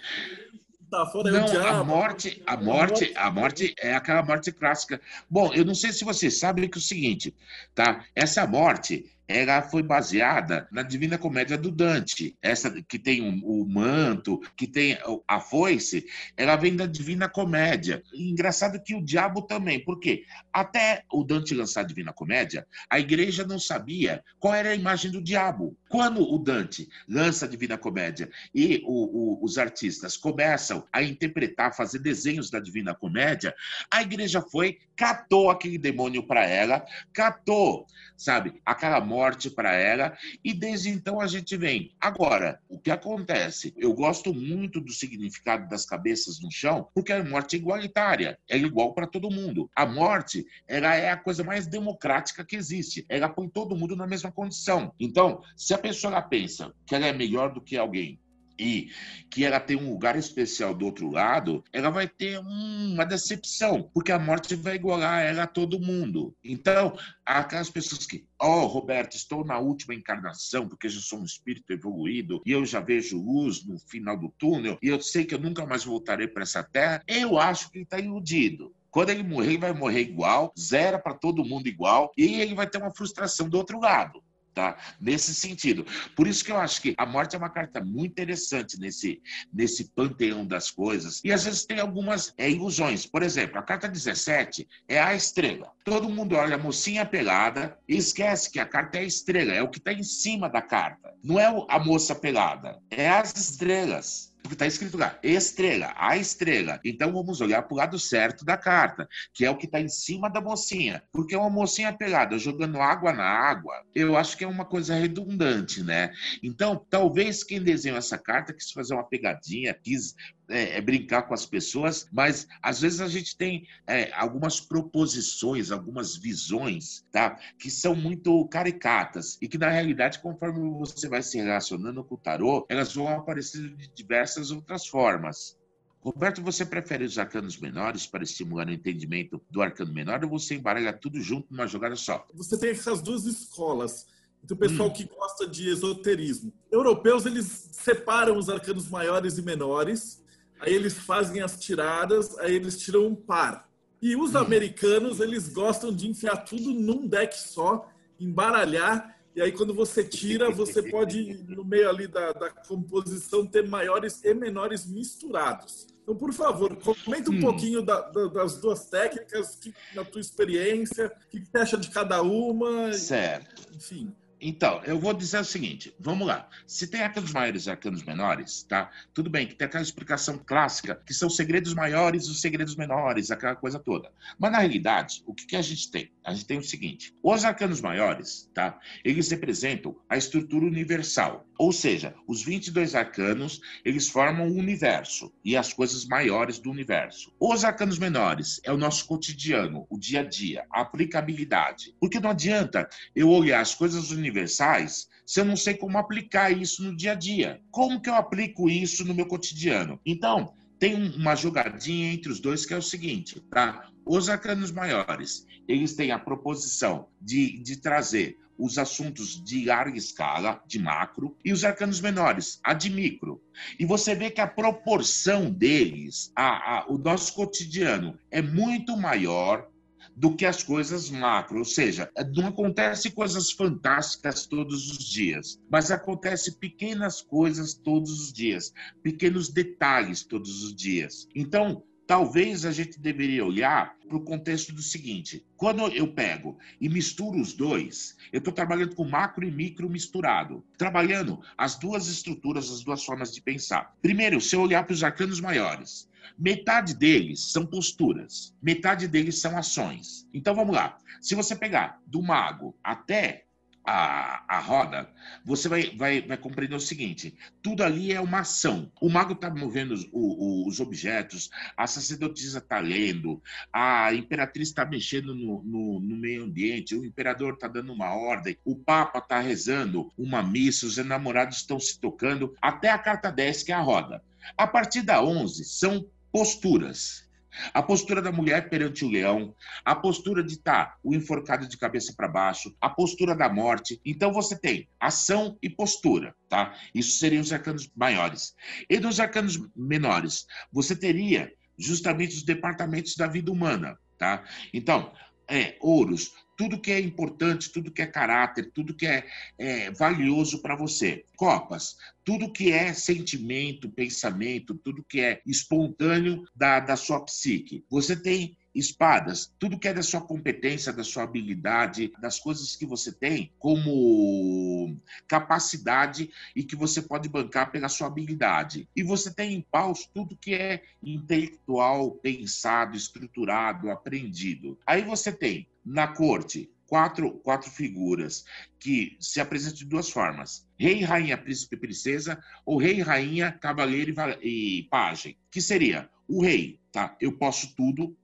Tá fora não, é a morte, a morte, a morte é aquela morte clássica. Bom, eu não sei se você sabe que é o seguinte, tá? Essa morte ela foi baseada na Divina Comédia do Dante. Essa que tem o, o, manto, que tem a foice, ela vem da Divina Comédia. E engraçado que o diabo também, porque até o Dante lançar a Divina Comédia, a igreja não sabia qual era a imagem do diabo. Quando o Dante lança a Divina Comédia e o, o, os artistas começam a interpretar, fazer desenhos da Divina Comédia, a igreja foi, catou aquele demônio para ela, catou, sabe, aquela morte para ela, e desde então a gente vem. Agora, o que acontece? Eu gosto muito do significado das cabeças no chão, porque a morte é igualitária, é igual para todo mundo. A morte, ela é a coisa mais democrática que existe. Ela põe todo mundo na mesma condição. Então, se a pessoa pensa que ela é melhor do que alguém, e que ela tem um lugar especial do outro lado, ela vai ter uma decepção, porque a morte vai igualar ela a todo mundo. Então, aquelas pessoas que, oh, Roberto, estou na última encarnação, porque já sou um espírito evoluído e eu já vejo luz no final do túnel e eu sei que eu nunca mais voltarei para essa terra, eu acho que ele está iludido. Quando ele morrer, ele vai morrer igual, zero para todo mundo igual, e ele vai ter uma frustração do outro lado tá? Nesse sentido. Por isso que eu acho que a morte é uma carta muito interessante nesse, nesse panteão das coisas. E às vezes tem algumas é, ilusões. Por exemplo, a carta 17 é a estrela. Todo mundo olha a mocinha pelada e esquece que a carta é a estrela, é o que está em cima da carta. Não é a moça pelada, é as estrelas. Porque está escrito lá, estrela, a estrela. Então vamos olhar para o lado certo da carta, que é o que está em cima da mocinha. Porque uma mocinha pelada jogando água na água, eu acho que é uma coisa redundante, né? Então, talvez quem desenhou essa carta quis fazer uma pegadinha, quis é, é, brincar com as pessoas, mas às vezes a gente tem é, algumas proposições, algumas visões, tá? Que são muito caricatas e que na realidade, conforme você vai se relacionando com o tarô, elas vão aparecer de diversas outras formas. Roberto, você prefere os arcanos menores para estimular o entendimento do arcano menor ou você embaralha tudo junto numa jogada só? Você tem essas duas escolas. Então, o pessoal hum. que gosta de esoterismo. Europeus, eles separam os arcanos maiores e menores aí eles fazem as tiradas, aí eles tiram um par. E os hum. americanos, eles gostam de enfiar tudo num deck só, embaralhar, e aí quando você tira, você pode, no meio ali da, da composição, ter maiores e menores misturados. Então, por favor, comenta um hum. pouquinho da, da, das duas técnicas, que, na tua experiência, o que você acha de cada uma. Certo. Enfim. Então, eu vou dizer o seguinte, vamos lá. Se tem arcanos maiores e arcanos menores, tá? Tudo bem que tem aquela explicação clássica, que são segredos maiores e os segredos menores, aquela coisa toda. Mas na realidade, o que, que a gente tem? A gente tem o seguinte: os arcanos maiores, tá? Eles representam a estrutura universal. Ou seja, os 22 arcanos, eles formam o universo e as coisas maiores do universo. Os arcanos menores é o nosso cotidiano, o dia a dia, a aplicabilidade. Porque não adianta eu olhar as coisas universais se eu não sei como aplicar isso no dia a dia. Como que eu aplico isso no meu cotidiano? Então, tem uma jogadinha entre os dois que é o seguinte, tá? Os arcanos maiores, eles têm a proposição de, de trazer os assuntos de larga escala, de macro, e os arcanos menores, a de micro. E você vê que a proporção deles, a, a, o nosso cotidiano, é muito maior do que as coisas macro, ou seja, não acontece coisas fantásticas todos os dias, mas acontece pequenas coisas todos os dias, pequenos detalhes todos os dias. Então, talvez a gente deveria olhar para o contexto do seguinte: quando eu pego e misturo os dois, eu estou trabalhando com macro e micro misturado, trabalhando as duas estruturas, as duas formas de pensar. Primeiro, se eu olhar para os arcanos maiores, Metade deles são posturas, metade deles são ações. Então vamos lá. Se você pegar do mago até a, a roda, você vai, vai, vai compreender o seguinte: tudo ali é uma ação. O mago está movendo os, os, objetos, a sacerdotisa está lendo, a imperatriz está mexendo no, no, no, meio ambiente, o imperador está dando uma ordem, o papa está rezando uma missa, os enamorados estão se tocando, até a carta 10, que é a roda. A partir da 11, são posturas. A postura da mulher perante o leão, a postura de estar tá, o enforcado de cabeça para baixo, a postura da morte. Então você tem ação e postura, tá? Isso seriam os arcanos maiores. E dos arcanos menores, você teria justamente os departamentos da vida humana, tá? Então, é, ouros, tudo que é importante, tudo que é caráter, tudo que é, é valioso para você. Copas, tudo que é sentimento, pensamento, tudo que é espontâneo da, da sua psique. Você tem espadas, tudo que é da sua competência, da sua habilidade, das coisas que você tem como capacidade e que você pode bancar pela sua habilidade. E você tem em paus tudo que é intelectual, pensado, estruturado, aprendido. Aí você tem na corte quatro, quatro figuras que se apresentam de duas formas: rei, rainha, príncipe, princesa, ou rei, rainha, cavaleiro e, e pajem. Que seria o rei, tá? Eu posso tudo.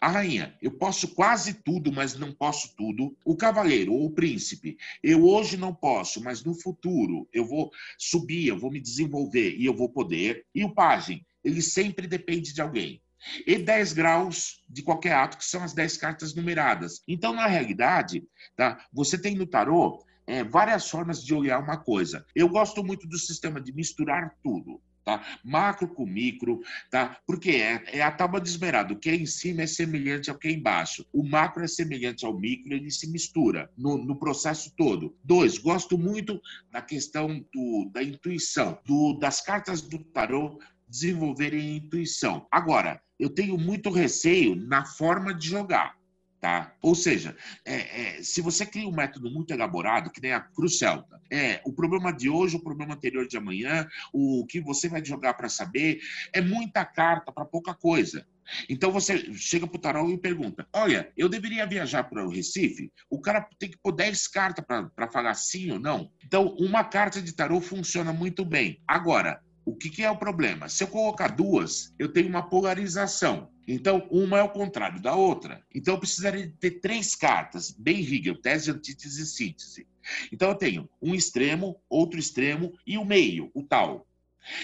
A rainha, eu posso quase tudo, mas não posso tudo. O cavaleiro ou o príncipe, eu hoje não posso, mas no futuro eu vou subir, eu vou me desenvolver e eu vou poder. E o pajem, ele sempre depende de alguém e 10 graus de qualquer ato, que são as 10 cartas numeradas. Então, na realidade, tá, você tem no tarô é, várias formas de olhar uma coisa. Eu gosto muito do sistema de misturar tudo. Tá? Macro com micro, tá? Porque é, é a tábua de esmerado. O que é em cima é semelhante ao que é embaixo. O macro é semelhante ao micro, ele se mistura no, no processo todo. Dois, gosto muito da questão do, da intuição, do, das cartas do tarô desenvolverem intuição. Agora, eu tenho muito receio na forma de jogar. Tá? Ou seja, é, é, se você cria um método muito elaborado, que nem a Cruz Celta, é o problema de hoje, o problema anterior de amanhã, o que você vai jogar para saber, é muita carta para pouca coisa. Então você chega para o tarô e pergunta: Olha, eu deveria viajar para o Recife? O cara tem que pôr 10 cartas para falar sim ou não. Então, uma carta de tarô funciona muito bem. Agora, o que, que, é o problema? Se eu colocar duas, eu tenho uma polarização. Então, uma é o contrário da outra. Então, eu precisaria ter três cartas, bem Hegel, tese, antítese e síntese. Então, eu tenho um extremo, outro extremo e o meio, o tal.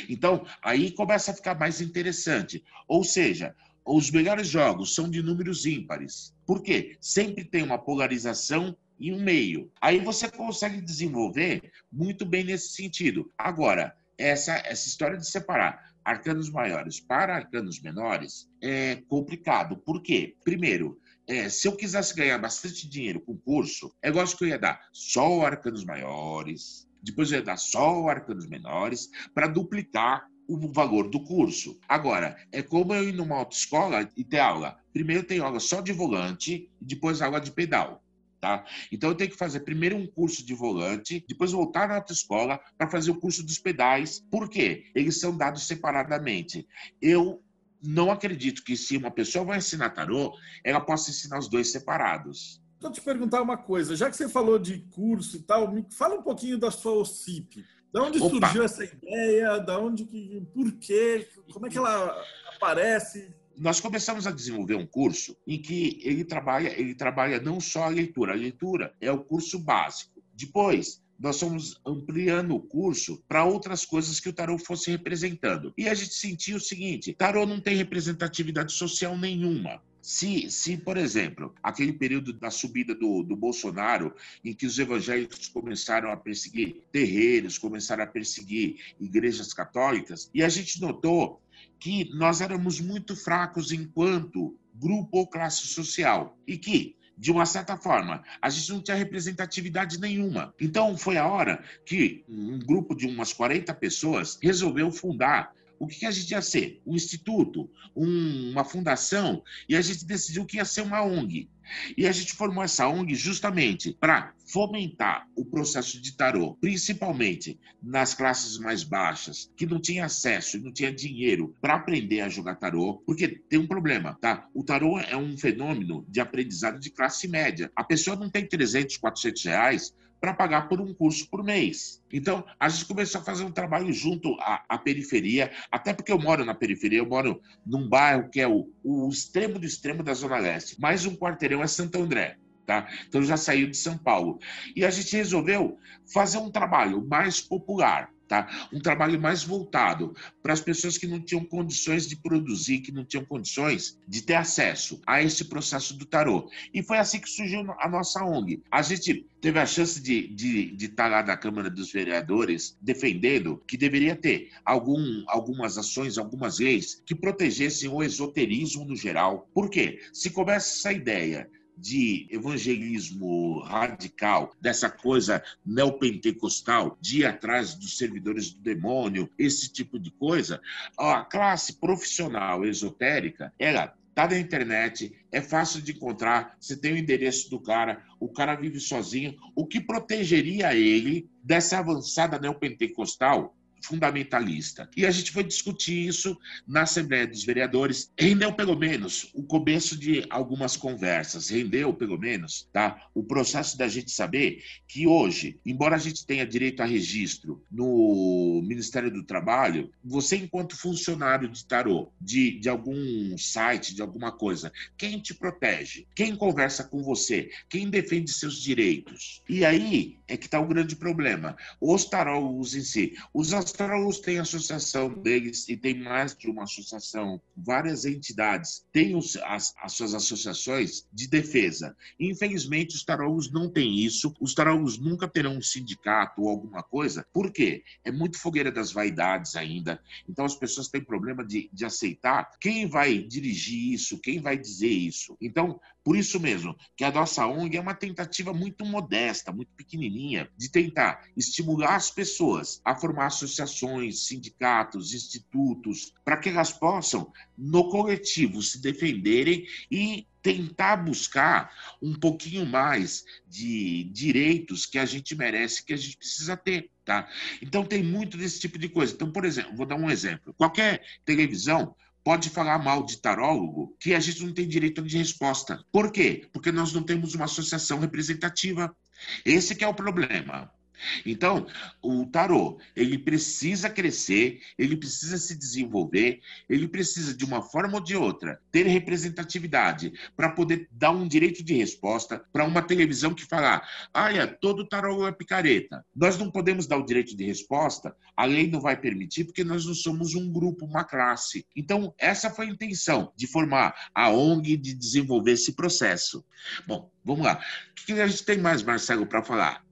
Então, aí começa a ficar mais interessante. Ou seja, os melhores jogos são de números ímpares. Por quê? Sempre tem uma polarização e um meio. Aí você consegue desenvolver muito bem nesse sentido. Agora, essa, essa história de separar arcanos maiores para arcanos menores é complicado. Por quê? Primeiro, é, se eu quisesse ganhar bastante dinheiro com o curso, é igual que eu ia dar só arcanos maiores, depois eu ia dar só arcanos menores, para duplicar o valor do curso. Agora, é como eu ir numa autoescola e ter aula. Primeiro tem aula só de volante, e depois aula de pedal. Tá? Então eu tenho que fazer primeiro um curso de volante, depois voltar na autoescola para fazer o curso dos pedais. Por quê? Eles são dados separadamente. Eu não acredito que se uma pessoa vai ensinar tarô, ela possa ensinar os dois separados. Vou te perguntar uma coisa, já que você falou de curso e tal, me fala um pouquinho da sua OCIP. Da onde Opa. surgiu essa ideia? Da onde que, por quê? Como é que ela aparece? Nós começamos a desenvolver um curso em que ele trabalha, ele trabalha não só a leitura, a leitura é o curso básico. Depois, nós fomos ampliando o curso para outras coisas que o tarô fosse representando. E a gente sentiu o seguinte: tarô não tem representatividade social nenhuma. Se, se, por exemplo, aquele período da subida do, do Bolsonaro, em que os evangélicos começaram a perseguir terreiros, começaram a perseguir igrejas católicas, e a gente notou que nós éramos muito fracos enquanto grupo ou classe social e que de uma certa forma, a gente não tinha representatividade nenhuma. Então, foi a hora que um grupo de umas 40 pessoas resolveu fundar o que a gente ia ser? Um instituto, um, uma fundação, e a gente decidiu que ia ser uma ONG. E a gente formou essa ONG justamente para fomentar o processo de tarô, principalmente nas classes mais baixas, que não tinha acesso e não tinha dinheiro para aprender a jogar tarô, porque tem um problema, tá? O tarô é um fenômeno de aprendizado de classe média. A pessoa não tem 300, 400 reais para pagar por um curso por mês. Então, a gente começou a fazer um trabalho junto à, à, periferia, até porque eu moro na periferia, eu moro num bairro que é o, o extremo do extremo da Zona Leste. Mais um quarteirão é Santo André. Tá? Então já saiu de São Paulo. E a gente resolveu fazer um trabalho mais popular. Tá? Um trabalho mais voltado para as pessoas que não tinham condições de produzir, que não tinham condições de ter acesso a esse processo do tarô. E foi assim que surgiu a nossa ONG. A gente teve a chance de, de, de estar lá na Câmara dos Vereadores defendendo que deveria ter algum, algumas ações, algumas leis que protegessem o esoterismo no geral. Por quê? Se começa essa ideia de evangelismo radical, dessa coisa neopentecostal, de ir atrás dos servidores do demônio, esse tipo de coisa, a classe profissional esotérica, ela tá na internet, é fácil de encontrar, você tem o endereço do cara, o cara vive sozinho, o que protegeria ele dessa avançada neopentecostal fundamentalista. E a gente foi discutir isso na Assembleia dos Vereadores. Rendeu pelo menos o começo de algumas conversas, rendeu pelo menos tá? o processo da gente saber que hoje, embora a gente tenha direito a registro no Ministério do Trabalho, você, enquanto funcionário de tarô, de, de algum site, de alguma coisa, quem te protege? Quem conversa com você? Quem defende seus direitos? E aí é que está o grande problema. Os tarólogos em si. Os astrólogos têm a associação deles e tem mais de uma associação, várias entidades têm os, as, as suas associações de defesa. Infelizmente, os tarólogos não têm isso. Os tarólogos nunca terão um sindicato ou alguma coisa. Por quê? É muito fogueira das vaidades ainda. Então, as pessoas têm problema de, de aceitar quem vai dirigir isso, quem vai dizer isso. Então, por isso mesmo, que a nossa ONG é uma tentativa muito modesta, muito pequenininha, de tentar estimular as pessoas a formar associações, sindicatos, institutos, para que elas possam, no coletivo, se defenderem e tentar buscar um pouquinho mais de direitos que a gente merece, que a gente precisa ter. Tá? Então tem muito desse tipo de coisa. Então, por exemplo, vou dar um exemplo. Qualquer televisão pode falar mal de tarólogo que a gente não tem direito de resposta. Por quê? Porque nós não temos uma associação representativa. Esse é o problema. Então, o tarô, ele precisa crescer, ele precisa se desenvolver, ele precisa, de uma forma ou de outra, ter representatividade para poder dar um direito de resposta para uma televisão que falar, olha, todo tarô é picareta. Nós não podemos dar o direito de resposta, a lei não vai permitir, porque nós não somos um grupo, uma classe. Então, essa foi a intenção de formar a ONG, de desenvolver esse processo. Bom, vamos lá. O que a gente tem mais, Marcelo, para falar?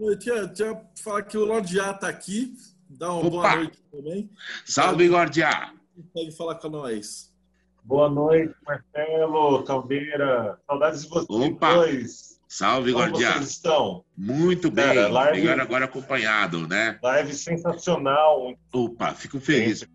Eu tinha, tinha falar que o Lorde A está aqui. Dá uma Opa. boa noite também. Salve, Lorde A. Pode falar com nós. Boa noite, Marcelo, Caldeira. Saudades de vocês Opa. dois. Salve, Como vocês estão? Muito bem. Cara, live, Melhor agora acompanhado, né? Live sensacional. Opa, fico feliz.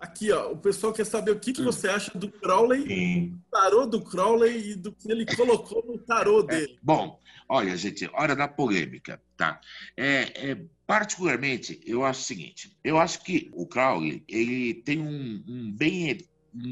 Aqui, ó, o pessoal quer saber o que, que você acha do Crowley, Sim. tarô do Crowley e do que ele colocou no tarô é, dele. É, bom, olha, gente, hora da polêmica, tá? É, é, particularmente, eu acho o seguinte, eu acho que o Crowley, ele tem um, um bem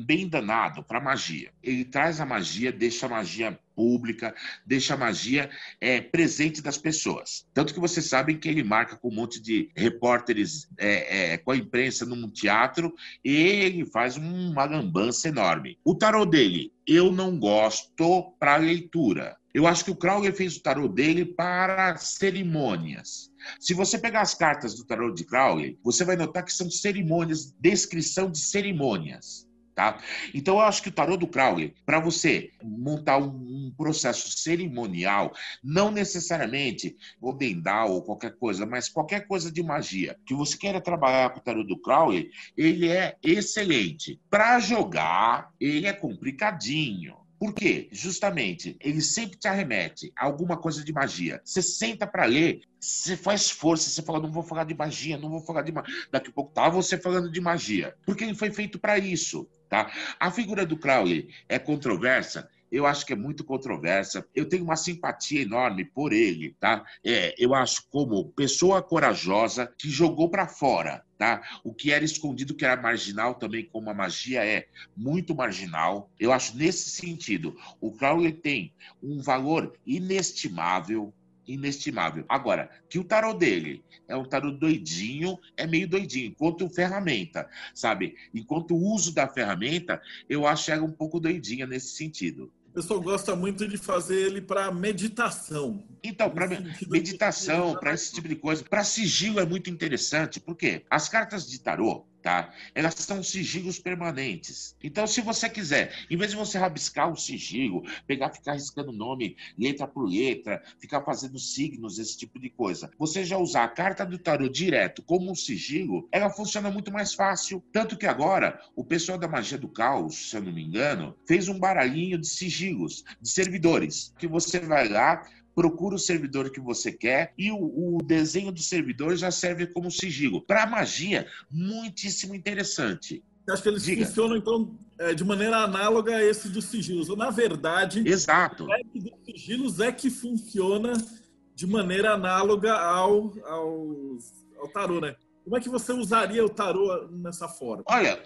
bem danado para magia. Ele traz a magia, deixa a magia pública, deixa a magia é, presente das pessoas. Tanto que vocês sabem que ele marca com um monte de repórteres é, é, com a imprensa num teatro e ele faz uma lambança enorme. O tarô dele, eu não gosto para leitura. Eu acho que o Crowley fez o tarô dele para cerimônias. Se você pegar as cartas do tarô de Crowley, você vai notar que são cerimônias, descrição de cerimônias. Tá? Então, eu acho que o tarô do Crowley, para você montar um, processo cerimonial, não necessariamente o Dendal ou qualquer coisa, mas qualquer coisa de magia que você queira trabalhar com o tarô do Crowley, ele é excelente. Para jogar, ele é complicadinho. Por quê? Justamente, ele sempre te arremete a alguma coisa de magia. Você senta para ler, você faz força, você fala, não vou falar de magia, não vou falar de magia. Daqui a pouco tá você falando de magia. Porque ele foi feito para isso. Tá? A figura do Crowley é controversa, eu acho que é muito controversa. Eu tenho uma simpatia enorme por ele, tá? É, eu acho como pessoa corajosa que jogou para fora, tá? O que era escondido, que era marginal também, como a magia é muito marginal. Eu acho nesse sentido, o Crowley tem um valor inestimável inestimável. Agora, que o tarô dele é um tarô doidinho, é meio doidinho, enquanto ferramenta, sabe? Enquanto o uso da ferramenta, eu acho ela um pouco doidinha nesse sentido. O pessoal gosta muito de fazer ele para meditação. Então, para meditação, para esse tipo de coisa, para sigilo é muito interessante, porque as cartas de tarô, tá? Elas são sigilos permanentes. Então, se você quiser, em vez de você rabiscar o sigilo, pegar, ficar riscando nome letra por letra, ficar fazendo signos, esse tipo de coisa, você já usar a carta do tarô direto como um sigilo, ela funciona muito mais fácil. Tanto que agora, o pessoal da magia do caos, se eu não me engano, fez um baralhinho de sigilos, de servidores, que você vai lá, procura o servidor que você quer e o, o desenho do servidor já serve como sigilo. Para magia, muitíssimo interessante. Acho que eles Diga. funcionam, então, é, de maneira análoga a esse dos sigilos. Na verdade, Exato. o leque dos sigilos é que funciona de maneira análoga ao, ao, ao tarô, né? Como é que você usaria o tarô nessa forma? Olha,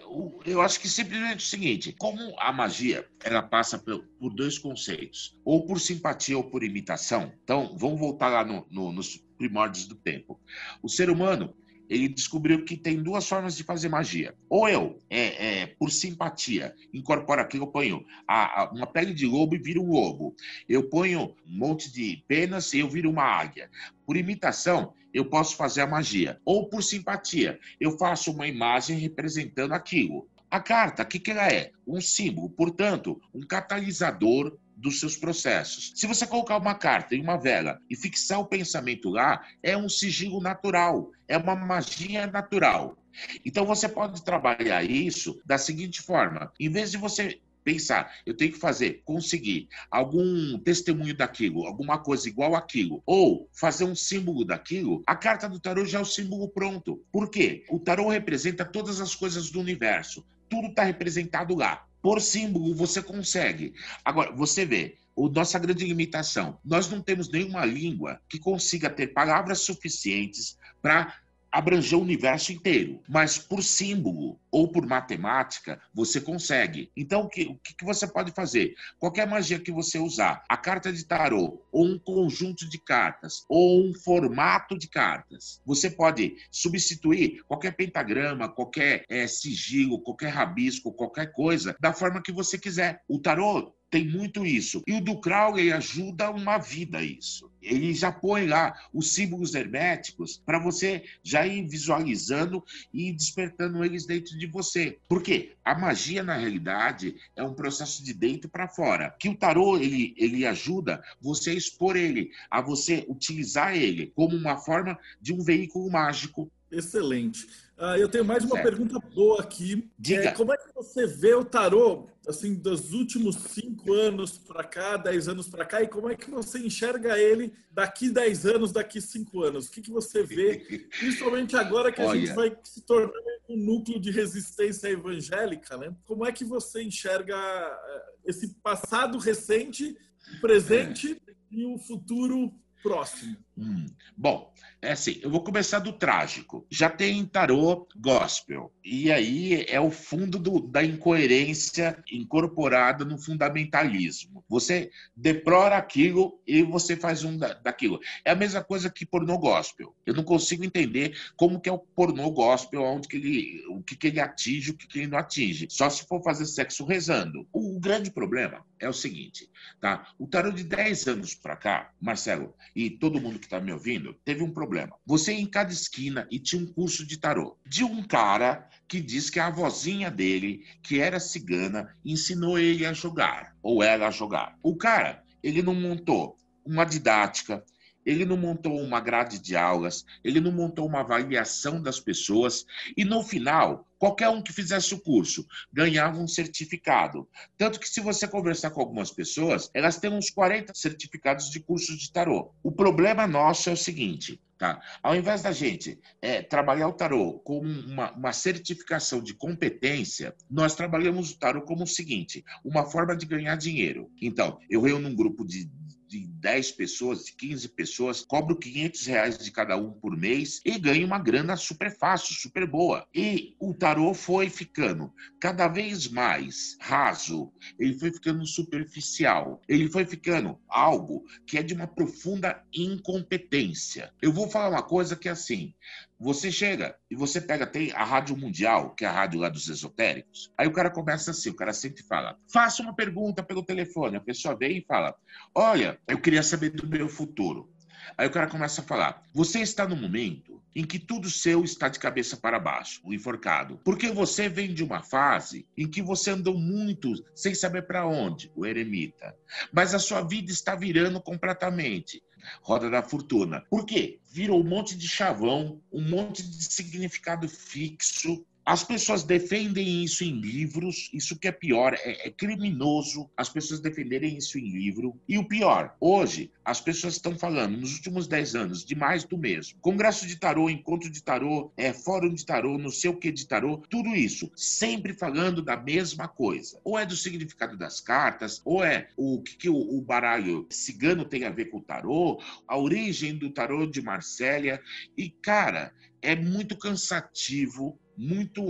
eu acho que simplesmente o seguinte: como a magia ela passa por, dois conceitos, ou por simpatia ou por imitação. Então, vamos voltar lá no, no, nos primórdios do tempo. O ser humano ele descobriu que tem duas formas de fazer magia. Ou eu, é, é por simpatia, incorporo aquilo, eu ponho a, a, uma pele de lobo e viro um lobo. Eu ponho um monte de penas e eu viro uma águia. Por imitação, eu posso fazer a magia. Ou por simpatia, eu faço uma imagem representando aquilo. A carta, o que, que ela é? Um símbolo, portanto, um catalisador dos seus processos. Se você colocar uma carta em uma vela e fixar o pensamento lá, é um sigilo natural, é uma magia natural. Então você pode trabalhar isso da seguinte forma: em vez de você pensar, eu tenho que fazer, conseguir algum testemunho daquilo, alguma coisa igual aquilo, ou fazer um símbolo daquilo, a carta do tarô já é o símbolo pronto. Por quê? O tarô representa todas as coisas do universo. Tudo está representado lá. Por símbolo, você consegue. Agora, você vê, o nossa grande limitação, nós não temos nenhuma língua que consiga ter palavras suficientes para abranger o universo inteiro, mas por símbolo ou por matemática você consegue. Então o que, o que você pode fazer? Qualquer magia que você usar, a carta de tarô ou um conjunto de cartas ou um formato de cartas, você pode substituir qualquer pentagrama, qualquer é, sigilo, qualquer rabisco, qualquer coisa da forma que você quiser. O tarô tem muito isso. E o do Crowley ajuda uma vida isso. Ele já põe lá os símbolos herméticos para você já ir visualizando e despertando eles dentro de você. Porque a magia, na realidade, é um processo de dentro para fora. Que o tarô, ele, ele ajuda você a expor ele, a você utilizar ele como uma forma de um veículo mágico Excelente. Uh, eu tenho mais uma certo. pergunta boa aqui. Diga. É, como é que você vê o tarô, assim, dos últimos cinco anos para cá, dez anos para cá, e como é que você enxerga ele daqui dez anos, daqui cinco anos? O que, que você vê, (laughs) principalmente agora que a Olha. gente vai se tornar um núcleo de resistência evangélica, né? Como é que você enxerga eh, esse passado recente, presente é. e o futuro próximo? Hum. Bom, é assim, eu vou começar do trágico. Já tem tarô gospel. E aí é o fundo do, da incoerência incorporada no fundamentalismo. Você deplora aquilo e você faz um da, daquilo. É a mesma coisa que pornô gospel. Eu não consigo entender como que é o pornô gospel, onde que ele, o que, que ele atinge, o que, que ele não atinge. Só se for fazer sexo rezando. O, o grande problema é o seguinte, tá? O tarô de 10 anos para cá, Marcelo, e todo mundo que está me ouvindo, teve um problema. Você em cada esquina e tinha um curso de tarô de um cara que diz que a vozinha dele, que era cigana, ensinou ele a jogar, ou ela a jogar. O cara, ele não montou uma didática, ele não montou uma grade de aulas, ele não montou uma avaliação das pessoas, e no final, qualquer um que fizesse o curso ganhava um certificado. Tanto que, se você conversar com algumas pessoas, elas têm uns 40 certificados de cursos de tarô. O problema nosso é o seguinte: Tá? Ao invés da gente é, trabalhar o tarô como uma, uma, certificação de competência, nós trabalhamos o tarô como o seguinte: uma forma de ganhar dinheiro. Então, eu reúno um grupo de de 10 pessoas, de 15 pessoas, cobro 500 reais de cada um por mês e ganho uma grana super fácil, super boa. E o tarô foi ficando cada vez mais raso, ele foi ficando superficial, ele foi ficando algo que é de uma profunda incompetência. Eu vou falar uma coisa que é assim, você chega e você pega, tem a Rádio Mundial, que é a rádio lá dos esotéricos. Aí o cara começa assim, o cara sempre fala: faça uma pergunta pelo telefone. A pessoa vem e fala: Olha, eu queria saber do meu futuro. Aí o cara começa a falar: Você está no momento em que tudo seu está de cabeça para baixo, o enforcado. Porque você vem de uma fase em que você andou muito sem saber para onde, o eremita. Mas a sua vida está virando completamente. Roda da Fortuna. Por quê? Virou um monte de chavão, um monte de significado fixo, as pessoas defendem isso em livros, isso que é pior, é, é, criminoso as pessoas defenderem isso em livro. E o pior, hoje as pessoas estão falando, nos últimos 10 anos, de mais do mesmo. Congresso de tarô, encontro de tarô, é, fórum de tarô, não sei o que de tarô, tudo isso, sempre falando da mesma coisa. Ou é do significado das cartas, ou é o que, que o, o baralho cigano tem a ver com o tarô, a origem do tarô de Marsella. E, cara, é muito cansativo, muito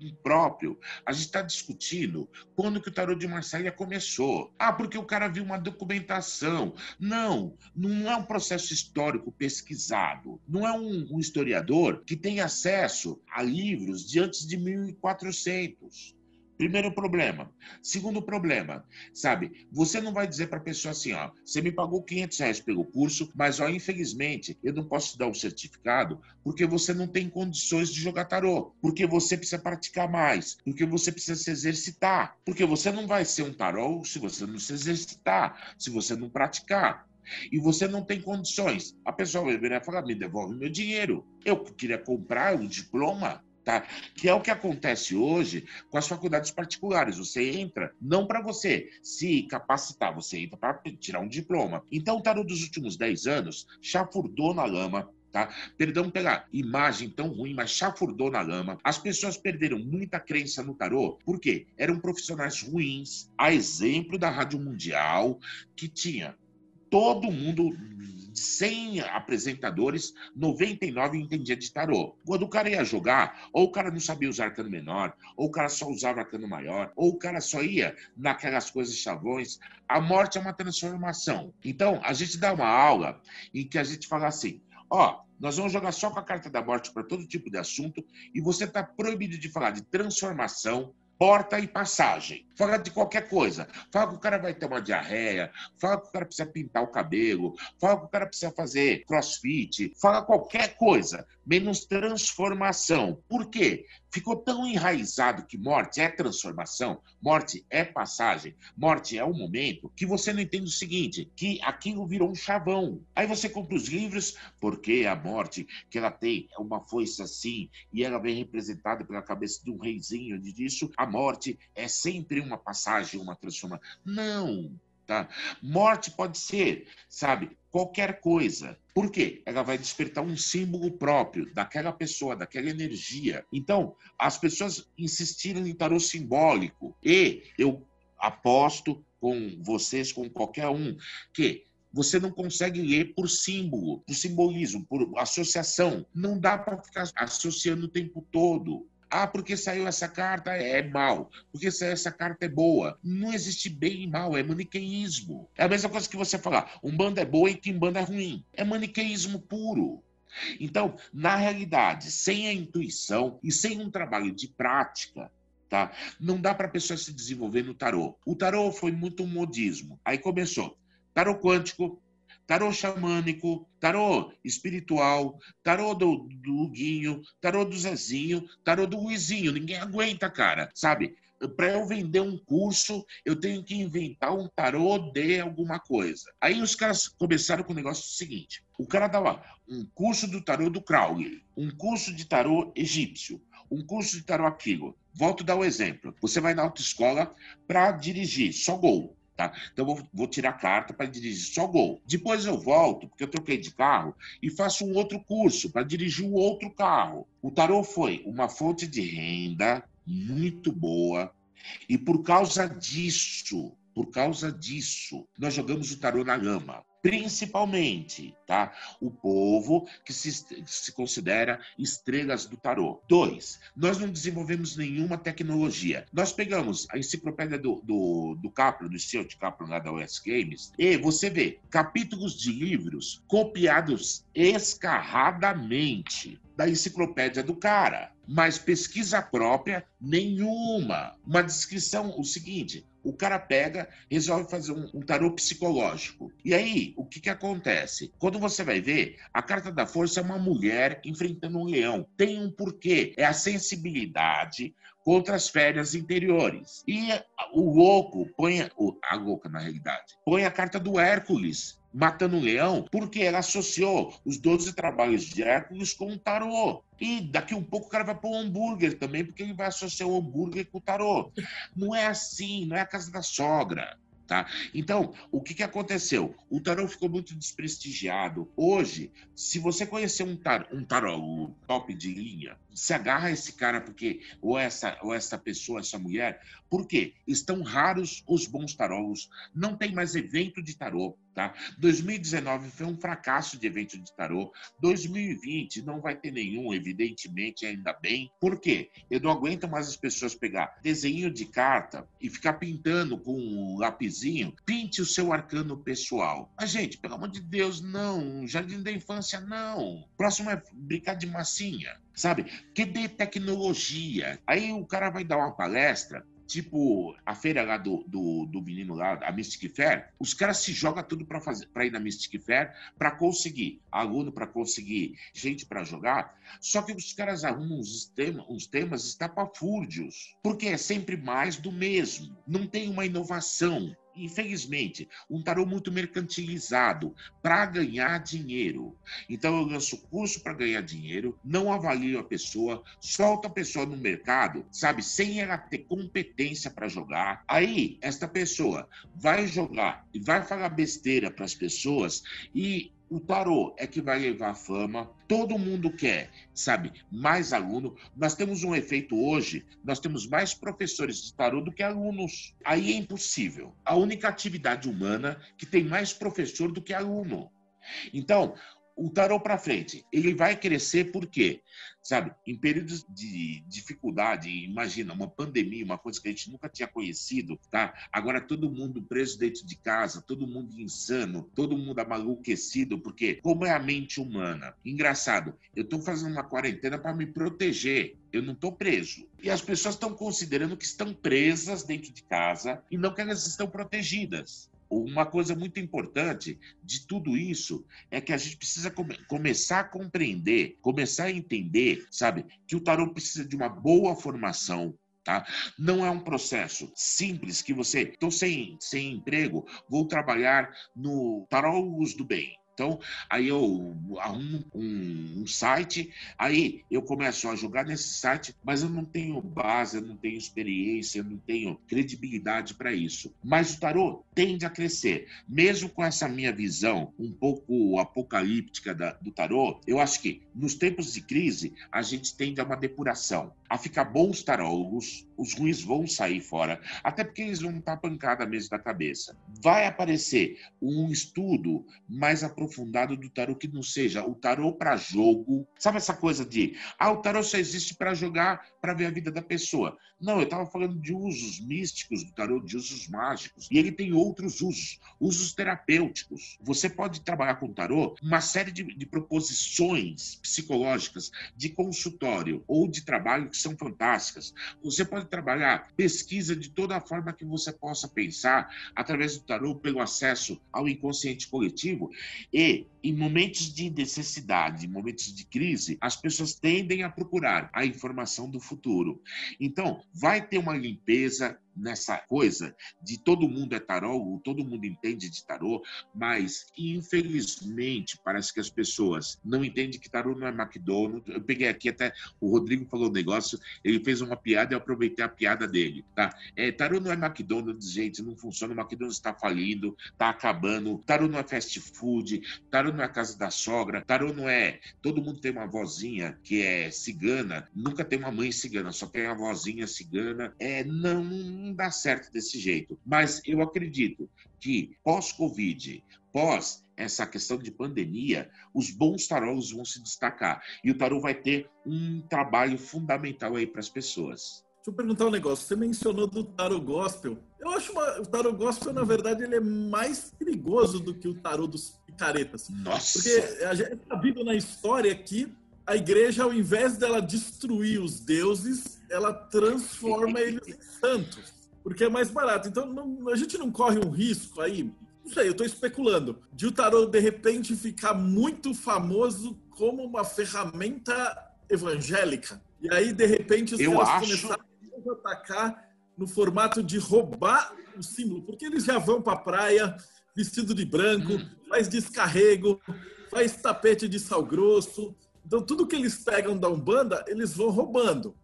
impróprio. A gente está discutindo quando que o tarô de Marselha começou. Ah, porque o cara viu uma documentação. Não, não é um processo histórico pesquisado. Não é um, um historiador que tem acesso a livros de antes de 1400. Primeiro problema. Segundo problema, sabe? Você não vai dizer para a pessoa assim, ó, você me pagou 500 reais pelo curso, mas ó, infelizmente eu não posso te dar um certificado porque você não tem condições de jogar tarô, porque você precisa praticar mais, porque você precisa se exercitar, porque você não vai ser um tarô se você não se exercitar, se você não praticar e você não tem condições. A pessoa vai vir e falar: me devolve meu dinheiro. Eu queria comprar um diploma, Tá? Que é o que acontece hoje com as faculdades particulares. Você entra não para você se capacitar, você entra para tirar um diploma. Então, o tarô dos últimos 10 anos chafurdou na lama, Tá? Perdão pela imagem tão ruim, mas chafurdou na lama. As pessoas perderam muita crença no tarô, porque eram profissionais ruins, a exemplo da Rádio Mundial, que tinha todo mundo 100 apresentadores, 99 entendia de tarô. Quando o cara ia jogar, ou o cara não sabia usar arcano menor, ou o cara só usava arcano maior, ou o cara só ia naquelas coisas chavões. A morte é uma transformação. Então, a gente dá uma aula em que a gente fala assim: ó, nós vamos jogar só com a carta da morte para todo tipo de assunto, e você está proibido de falar de transformação, porta e passagem. Fala de qualquer coisa. Fala que o cara vai ter uma diarreia, fala que o cara precisa pintar o cabelo, fala que o cara precisa fazer crossfit, fala qualquer coisa, menos transformação. Por quê? Ficou tão enraizado que morte é transformação, morte é passagem, morte é um momento, que você não entende o seguinte, que aquilo virou um chavão. Aí você compra os livros, porque a morte que ela tem é uma foice assim, e ela vem representada pela cabeça de um reizinho, disso, a morte é sempre uma passagem, uma transformação. Não, tá? Morte pode ser, sabe, qualquer coisa. Por quê? Ela vai despertar um símbolo próprio daquela pessoa, daquela energia. Então, as pessoas insistiram em tarô simbólico. E eu aposto com vocês, com qualquer um, que você não consegue ler por símbolo, por simbolismo, por associação. Não dá para ficar associando o tempo todo. Ah, porque saiu essa carta é mal, porque saiu essa carta é boa. Não existe bem e mal, é maniqueísmo. É a mesma coisa que você falar, um bando é boa e Kimbanda é ruim. É maniqueísmo puro. Então, na realidade, sem a intuição e sem um trabalho de prática, tá? Não dá para a pessoa se desenvolver no tarô. O tarô foi muito um modismo. Aí começou tarô quântico, tarô xamânico, tarô espiritual, tarô do, do Luguinho, tarô do Zezinho, tarô do Luizinho. Ninguém aguenta, cara, sabe? Para eu vender um curso, eu tenho que inventar um tarô de alguma coisa. Aí os caras começaram com o negócio seguinte: o cara dava um curso do tarô do Crowley, um curso de tarô egípcio, um curso de tarô aquilo. Volto a dar o um exemplo. Você vai na autoescola para dirigir, só gol. Tá? Então, vou, vou tirar carta para dirigir só gol. Depois eu volto, porque eu troquei de carro, e faço um outro curso para dirigir um outro carro. O tarô foi uma fonte de renda muito boa, e por causa disso, por causa disso, nós jogamos o tarô na lama principalmente, tá? O povo que se, se considera estrelas do tarô. Dois, nós não desenvolvemos nenhuma tecnologia. Nós pegamos a enciclopédia do, do, do Capro, do Stuart Capro lá da US Games, e você vê capítulos de livros copiados escarradamente da enciclopédia do cara, mas pesquisa própria nenhuma. Uma descrição, o seguinte, o cara pega, resolve fazer um, um tarô psicológico. E aí, o que, que acontece? Quando você vai ver, a carta da força é uma mulher enfrentando um leão. Tem um porquê. É a sensibilidade contra as férias interiores. E o louco põe, a louca na realidade, põe a carta do Hércules matando um leão, porque ela associou os 12 trabalhos de Hércules com o tarô. E daqui um pouco o cara vai pôr um hambúrguer também, porque ele vai associar o hambúrguer com o tarô. Não é assim, não é a casa da sogra. Tá? Então, o que, que aconteceu? O tarô ficou muito desprestigiado. Hoje, se você conhecer um tarô, um tarô top de linha, se agarra a esse cara porque ou essa ou essa pessoa, essa mulher, porque estão raros os bons tarólogos, não tem mais evento de tarô, tá? 2019 foi um fracasso de evento de tarô. 2020 não vai ter nenhum, evidentemente, ainda bem. Por quê? Eu não aguento mais as pessoas pegar desenho de carta e ficar pintando com um lapisinho. Pinte o seu arcano pessoal. Mas, gente, pelo amor de Deus, não. Jardim da infância, não. Próximo é brincar de massinha sabe? Que dê tecnologia. Aí o cara vai dar uma palestra tipo a feira lá do, do, do, menino lá, a Mystic Fair, os caras se jogam tudo para fazer para ir na Mystic Fair para conseguir aluno, para conseguir gente para jogar. Só que os caras arrumam uns temas, uns temas estapafúrdios, porque é sempre mais do mesmo. Não tem uma inovação infelizmente, um tarô muito mercantilizado para ganhar dinheiro. Então eu lanço curso para ganhar dinheiro, não avalio a pessoa, solto a pessoa no mercado, sabe, sem ela ter competência para jogar. Aí esta pessoa vai jogar e vai falar besteira para as pessoas e o tarô é que vai levar fama. Todo mundo quer, sabe, mais aluno. Nós temos um efeito hoje, nós temos mais professores de tarô do que alunos. Aí é impossível. A única atividade humana que tem mais professor do que aluno. Então, o tarô para frente, ele vai crescer por quê? Sabe, em períodos de dificuldade, imagina, uma pandemia, uma coisa que a gente nunca tinha conhecido, tá? Agora todo mundo preso dentro de casa, todo mundo insano, todo mundo amaluquecido, porque como é a mente humana? Engraçado, eu estou fazendo uma quarentena para me proteger, eu não estou preso. E as pessoas estão considerando que estão presas dentro de casa e não que elas estão protegidas uma coisa muito importante de tudo isso é que a gente precisa come começar a compreender, começar a entender, sabe, que o tarô precisa de uma boa formação, Tá? Não é um processo simples que você, estou sem, sem emprego, vou trabalhar no Tarólogos do Bem. Então, aí eu arrumo um, um, site, aí eu começo a jogar nesse site, mas eu não tenho base, eu não tenho experiência, eu não tenho credibilidade para isso. Mas o tarô tende a crescer. Mesmo com essa minha visão um pouco apocalíptica da, do tarô, eu acho que nos tempos de crise a gente tende a uma depuração, a ficar bons tarólogos, os ruins vão sair fora, até porque eles vão estar pancada mesmo da cabeça. Vai aparecer um estudo mais aprofundado do tarô que não seja o tarô para jogo. Sabe essa coisa de, ah, o tarô só existe para jogar, para ver a vida da pessoa. Não, eu estava falando de usos místicos do tarô, de usos mágicos. E ele tem outros usos, usos terapêuticos. Você pode trabalhar com o tarô uma série de, de proposições psicológicas de consultório ou de trabalho que são fantásticas. Você pode trabalhar pesquisa de toda a forma que você possa pensar através do tarô pelo acesso ao inconsciente coletivo e em momentos de necessidade, em momentos de crise, as pessoas tendem a procurar a informação do futuro. Então, vai ter uma limpeza nessa coisa de todo mundo é tarô, todo mundo entende de tarô, mas infelizmente parece que as pessoas não entendem que tarô não é McDonald's. Eu peguei aqui até o Rodrigo falou um negócio, ele fez uma piada e eu aproveitei a piada dele, tá? É, tarô não é McDonald's, gente, não funciona. O McDonald's está falindo, está acabando. Tarô não é fast food, tarô não é casa da sogra, tarô não é. Todo mundo tem uma vozinha que é cigana, nunca tem uma mãe cigana, só tem a vozinha cigana. É, não não dá certo desse jeito. Mas eu acredito que pós-Covid, pós essa questão de pandemia, os bons tarôs vão se destacar. E o tarô vai ter um trabalho fundamental aí para as pessoas. Deixa eu perguntar um negócio. Você mencionou do tarô gospel. Eu acho uma, o tarô gospel, na verdade, ele é mais perigoso do que o tarô dos picaretas. Nossa! Porque a gente está vendo na história que a igreja, ao invés dela destruir os deuses, ela transforma eles em santos porque é mais barato. Então não, a gente não corre um risco aí, não sei, eu estou especulando, de o tarô de repente ficar muito famoso como uma ferramenta evangélica. E aí, de repente, os eu caras acho... começaram a atacar no formato de roubar o símbolo, porque eles já vão para a praia vestido de branco, hum. faz descarrego, faz tapete de sal grosso. Então, tudo que eles pegam da Umbanda, eles vão roubando.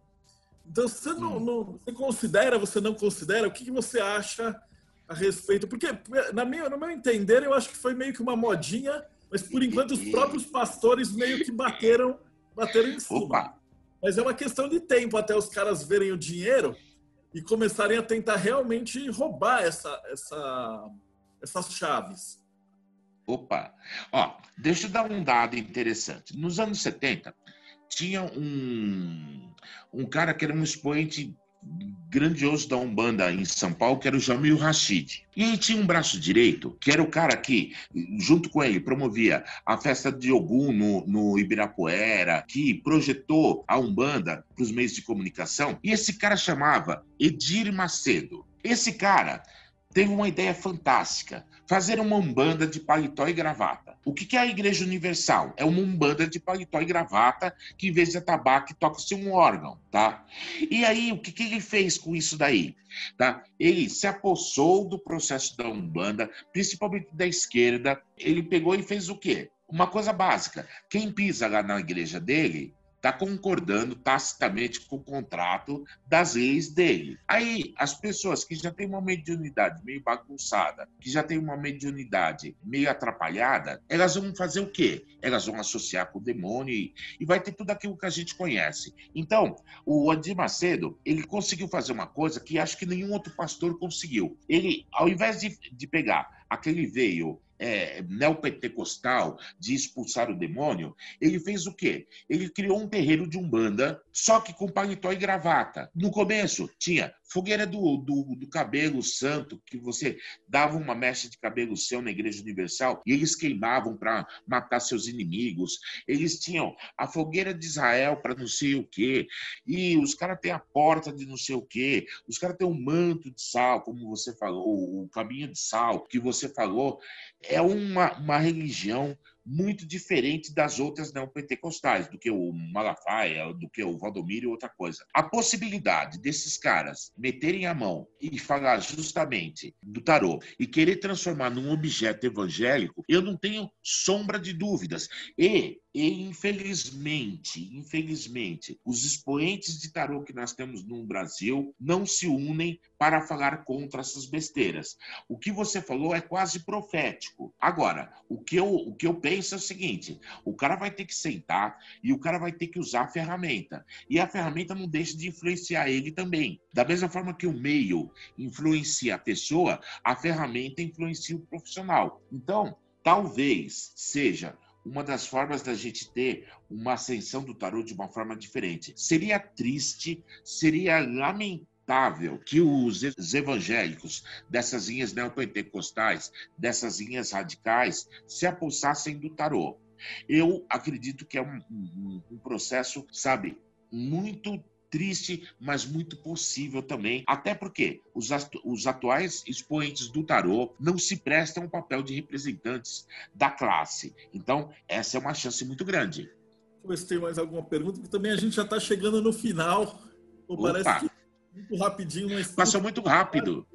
Então, você não, não você considera, você não considera? O que, que você acha a respeito? Porque, na minha, no meu entender, eu acho que foi meio que uma modinha, mas por enquanto os próprios pastores meio que bateram, bateram em cima. Opa! Mas é uma questão de tempo até os caras verem o dinheiro e começarem a tentar realmente roubar essa, essa, essas chaves. Opa! Ó, deixa eu dar um dado interessante. Nos anos 70, tinha um, um cara que era um expoente grandioso da Umbanda em São Paulo, que era o Jamil Rashid. E ele tinha um braço direito, que era o cara que, junto com ele, promovia a festa de Ogum no, no Ibirapuera, que projetou a Umbanda para os meios de comunicação. E esse cara chamava Edir Macedo. Esse cara teve uma ideia fantástica: fazer uma umbanda de paletó e gravata. O que é a Igreja Universal? É uma umbanda de paletó e gravata que, em vez de atabaque, toca-se um órgão, tá? E aí, o que, que ele fez com isso daí? Tá? Ele se apossou do processo da umbanda, principalmente da esquerda. Ele pegou e fez o quê? Uma coisa básica. Quem pisa lá na igreja dele está concordando tacitamente com o contrato das leis dele. Aí, as pessoas que já têm uma mediunidade meio bagunçada, que já têm uma mediunidade meio atrapalhada, elas vão fazer o quê? Elas vão associar com o demônio e, vai ter tudo aquilo que a gente conhece. Então, o Adir Macedo, ele conseguiu fazer uma coisa que acho que nenhum outro pastor conseguiu. Ele, ao invés de, de pegar aquele veio é, neopentecostal de expulsar o demônio, ele fez o quê? Ele criou um terreiro de umbanda, só que com paletó e gravata. No começo tinha fogueira do, do, do, cabelo santo, que você dava uma mecha de cabelo seu na Igreja Universal e eles queimavam para matar seus inimigos. Eles tinham a fogueira de Israel para não sei o quê. E os caras têm a porta de não sei o quê. Os caras têm um manto de sal, como você falou, o caminho de sal que você falou. É uma, uma religião muito diferente das outras neopentecostais, do que o Malafaia, do que o Valdomiro e outra coisa. A possibilidade desses caras meterem a mão e falar justamente do tarô e querer transformar num objeto evangélico, eu não tenho sombra de dúvidas. E e, infelizmente, infelizmente, os expoentes de tarô que nós temos no Brasil não se unem para falar contra essas besteiras. O que você falou é quase profético. Agora, o que eu, o que eu penso é o seguinte: o cara vai ter que sentar e o cara vai ter que usar a ferramenta. E a ferramenta não deixa de influenciar ele também. Da mesma forma que o meio influencia a pessoa, a ferramenta influencia o profissional. Então, talvez seja uma das formas da gente ter uma ascensão do tarô de uma forma diferente. Seria triste, seria lamentável que os evangélicos dessas linhas neopentecostais, dessas linhas radicais, se apossassem do tarô. Eu acredito que é um, um, um processo, sabe, muito triste, mas muito possível também. Até porque os, os atuais expoentes do tarô não se prestam ao papel de representantes da classe. Então, essa é uma chance muito grande. Ver se tem mais alguma pergunta, porque também a gente já está chegando no final. Pô, parece que muito rapidinho, mas. Passou muito rápido.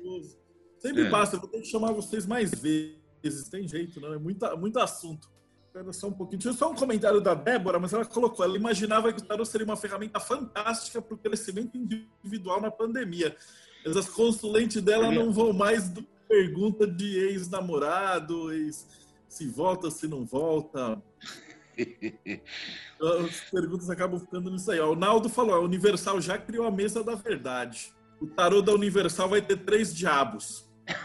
Sempre é. passa, vou ter que chamar vocês mais vezes. Tem jeito, não? É muito, muito assunto. Espera só um pouquinho. Tinha só um comentário da Débora, mas ela colocou: ela imaginava que o tarot seria uma ferramenta fantástica para o crescimento individual na pandemia. Mas as consulentes dela não vão mais do pergunta de ex-namorado, ex se volta, se não volta. (laughs) As perguntas acabam ficando nisso aí. O Naldo falou: a Universal já criou a mesa da verdade. O tarô da Universal vai ter três diabos. (laughs)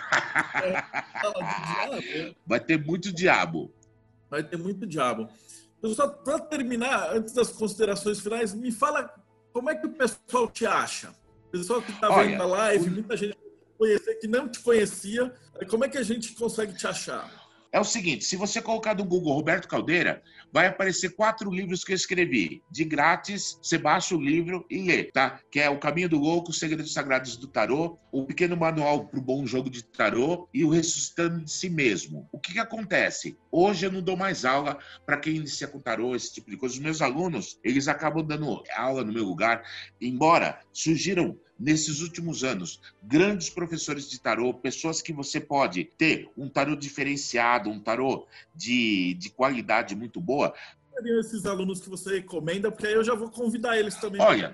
É, vai ter muito diabo vai ter muito diabo. Então, só para terminar, antes das considerações finais, me fala como é que o pessoal te acha? O pessoal que está vendo a live, muita gente que não te conhecia, como é que a gente consegue te achar? É o seguinte, se você colocar no Google Roberto Caldeira, vai aparecer quatro livros que eu escrevi. De grátis, você baixa o livro e lê, tá? Que é O Caminho do Louco, Os Segredos Sagrados do Tarô, O Pequeno Manual para o Bom Jogo de Tarô e O Ressuscitando de Si Mesmo. O que, que acontece? Hoje eu não dou mais aula para quem inicia com tarô, esse tipo de coisa. Os meus alunos, eles acabam dando aula no meu lugar, embora surgiram nesses últimos anos, grandes professores de tarô, pessoas que você pode ter um tarô diferenciado, um tarô de, de qualidade muito boa. Seriam esses alunos que você recomenda? Porque aí eu já vou convidar eles também. Olha,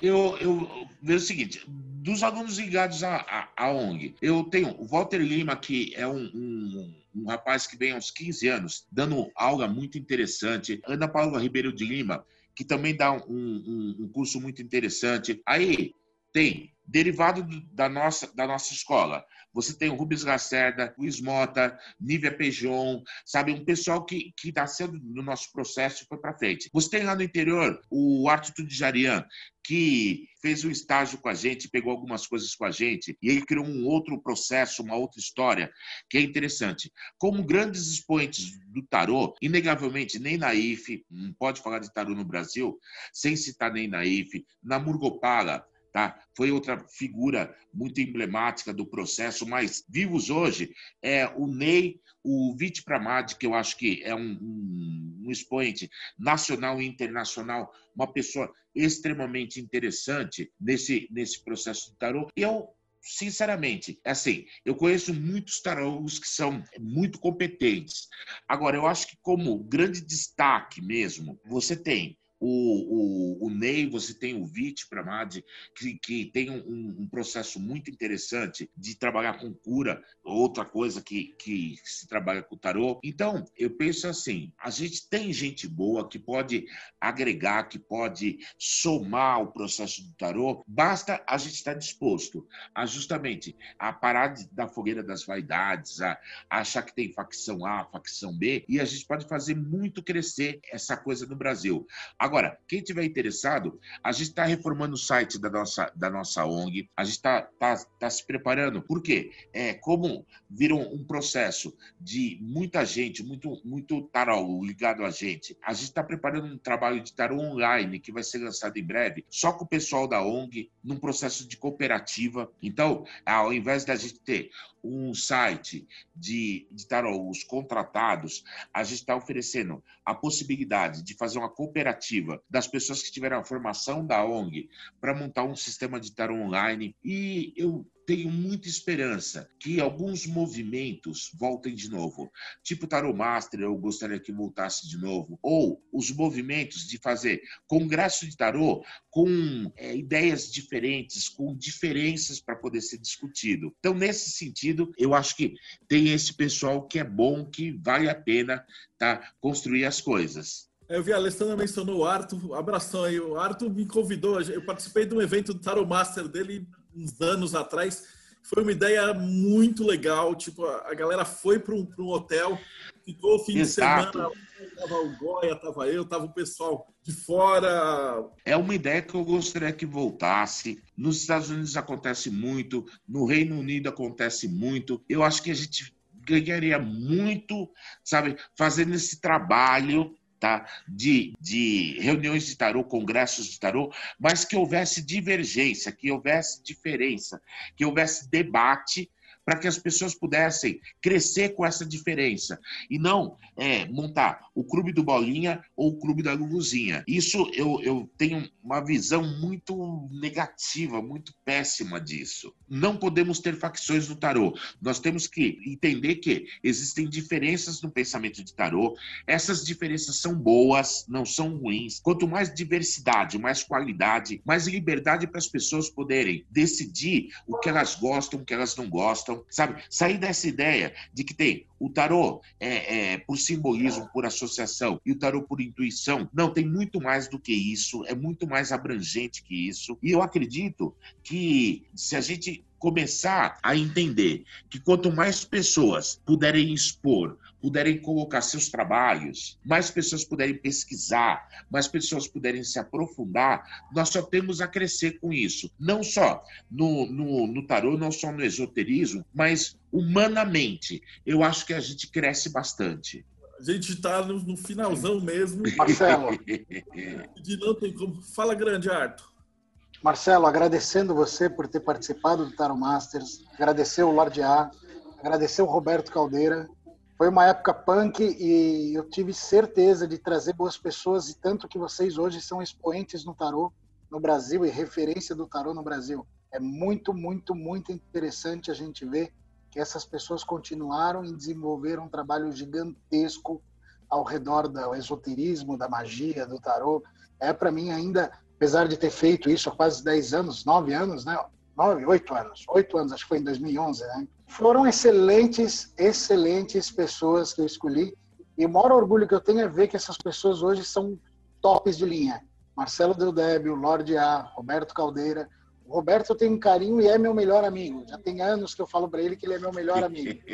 eu, eu vejo o seguinte: dos alunos ligados à, à, à ONG, eu tenho o Walter Lima, que é um, um, um, rapaz que vem há uns 15 anos, dando aula muito interessante. Ana Paula Ribeiro de Lima, que também dá um, um, um curso muito interessante. Aí tem derivado da nossa, da nossa escola. Você tem o Rubens Lacerda, o Ismota, Nívia Pejon, sabe? Um pessoal que está sendo no nosso processo e foi para frente. Você tem lá no interior o Arthur de Jarian, que fez um estágio com a gente, pegou algumas coisas com a gente, e ele criou um outro processo, uma outra história, que é interessante. Como grandes expoentes do tarô, inegavelmente, nem na IFE, não pode falar de tarô no Brasil, sem citar nem na IFE, na Murgopala, Tá? Foi outra figura muito emblemática do processo, mas vivos hoje é o Ney, o Vite Pramad, que eu acho que é um, um, um, expoente nacional e internacional, uma pessoa extremamente interessante nesse, nesse processo do tarô. E eu sinceramente, assim, eu conheço muitos tarôs que são muito competentes. Agora, eu acho que como grande destaque mesmo, você tem o, o, o Ney, você tem o Vit Pramad, que, que tem um, um, processo muito interessante de trabalhar com cura, outra coisa que, que se trabalha com tarô. Então, eu penso assim, a gente tem gente boa que pode agregar, que pode somar o processo do tarô, basta a gente estar disposto a justamente a parar da fogueira das vaidades, a, a achar que tem facção A, facção B, e a gente pode fazer muito crescer essa coisa no Brasil. Agora, Agora, quem tiver interessado, a gente está reformando o site da nossa, da nossa ONG, a gente está tá, tá se preparando. Por quê? É, como viram um processo de muita gente, muito, muito tarô ligado a gente, a gente está preparando um trabalho de tarô online que vai ser lançado em breve, só com o pessoal da ONG, num processo de cooperativa. Então, ao invés da gente ter um site de, de tarô, os contratados, a gente está oferecendo a possibilidade de fazer uma cooperativa das pessoas que tiveram a formação da ONG para montar um sistema de tarô online. E eu tenho muita esperança que alguns movimentos voltem de novo. Tipo Tarot Master, eu gostaria que voltasse de novo. Ou os movimentos de fazer congresso de tarô com é, ideias diferentes, com diferenças para poder ser discutido. Então, nesse sentido, eu acho que tem esse pessoal que é bom, que vale a pena tá, construir as coisas. Eu vi a Alessandra mencionou o Arthur, abração aí. O Arthur me convidou, eu participei de um evento do Tarot Master dele uns anos atrás. Foi uma ideia muito legal. Tipo, a galera foi para um, um, hotel, ficou o fim Exato. de semana. Tava o Goya, tava eu, tava o pessoal de fora. É uma ideia que eu gostaria que voltasse. Nos Estados Unidos acontece muito, no Reino Unido acontece muito. Eu acho que a gente ganharia muito, sabe, fazendo esse trabalho tá? de, de reuniões de tarô, congressos de tarô, mas que houvesse divergência, que houvesse diferença, que houvesse debate para que as pessoas pudessem crescer com essa diferença e não é, montar o clube do Bolinha ou o clube da Luluzinha. Isso eu, eu tenho uma visão muito negativa, muito péssima disso. Não podemos ter facções no tarô. Nós temos que entender que existem diferenças no pensamento de tarô. Essas diferenças são boas, não são ruins. Quanto mais diversidade, mais qualidade, mais liberdade para as pessoas poderem decidir o que elas gostam, o que elas não gostam sabe? Sair dessa ideia de que tem o tarô é, é, por simbolismo, por associação, e o tarô por intuição. Não, tem muito mais do que isso, é muito mais abrangente que isso. E eu acredito que se a gente começar a entender que quanto mais pessoas puderem expor, puderem colocar seus trabalhos, mais pessoas puderem pesquisar, mais pessoas puderem se aprofundar, nós só temos a crescer com isso. Não só no, no, no tarô, não só no esoterismo, mas humanamente. Eu acho que a gente cresce bastante. A gente está no, no, finalzão (laughs) mesmo. Marcelo. De não tem como. Fala grande, Arthur. Marcelo, agradecendo você por ter participado do Tarot Masters, agradecer o Lorde A, agradecer o Roberto Caldeira. Foi uma época punk e eu tive certeza de trazer boas pessoas e tanto que vocês hoje são expoentes no tarô no Brasil e referência do tarô no Brasil. É muito, muito, muito interessante a gente ver que essas pessoas continuaram e desenvolveram um trabalho gigantesco ao redor do esoterismo, da magia, do tarô. É para mim ainda apesar de ter feito isso há quase 10 anos, 9 anos, né? 9, 8 anos, 8 anos, acho que foi em 2011, né? Foram excelentes, excelentes pessoas que eu escolhi. E o maior orgulho que eu tenho é ver que essas pessoas hoje são tops de linha. Marcelo Del Débio, Lorde A, Roberto Caldeira. O Roberto tenho um carinho e é meu melhor amigo. Já tem anos que eu falo para ele que ele é meu melhor amigo. (laughs)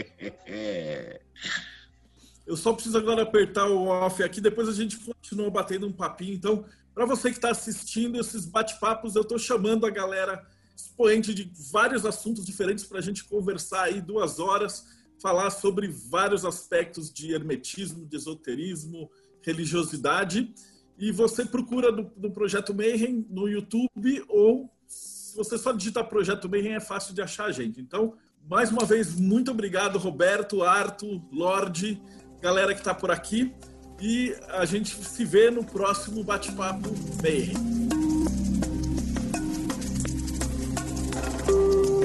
eu só preciso agora apertar o off aqui, depois a gente continua batendo um papinho. Então, para você que está assistindo esses bate-papos, eu estou chamando a galera expoente de vários assuntos diferentes para a gente conversar aí duas horas, falar sobre vários aspectos de hermetismo, de esoterismo, religiosidade. E você procura do, do Projeto Mayhem no YouTube ou se você só digitar Projeto Mayhem é fácil de achar a gente. Então, mais uma vez, muito obrigado, Roberto, Arthur, Lorde, galera que está por aqui. E a gente se vê no próximo bate-papo Mayhem. Bye.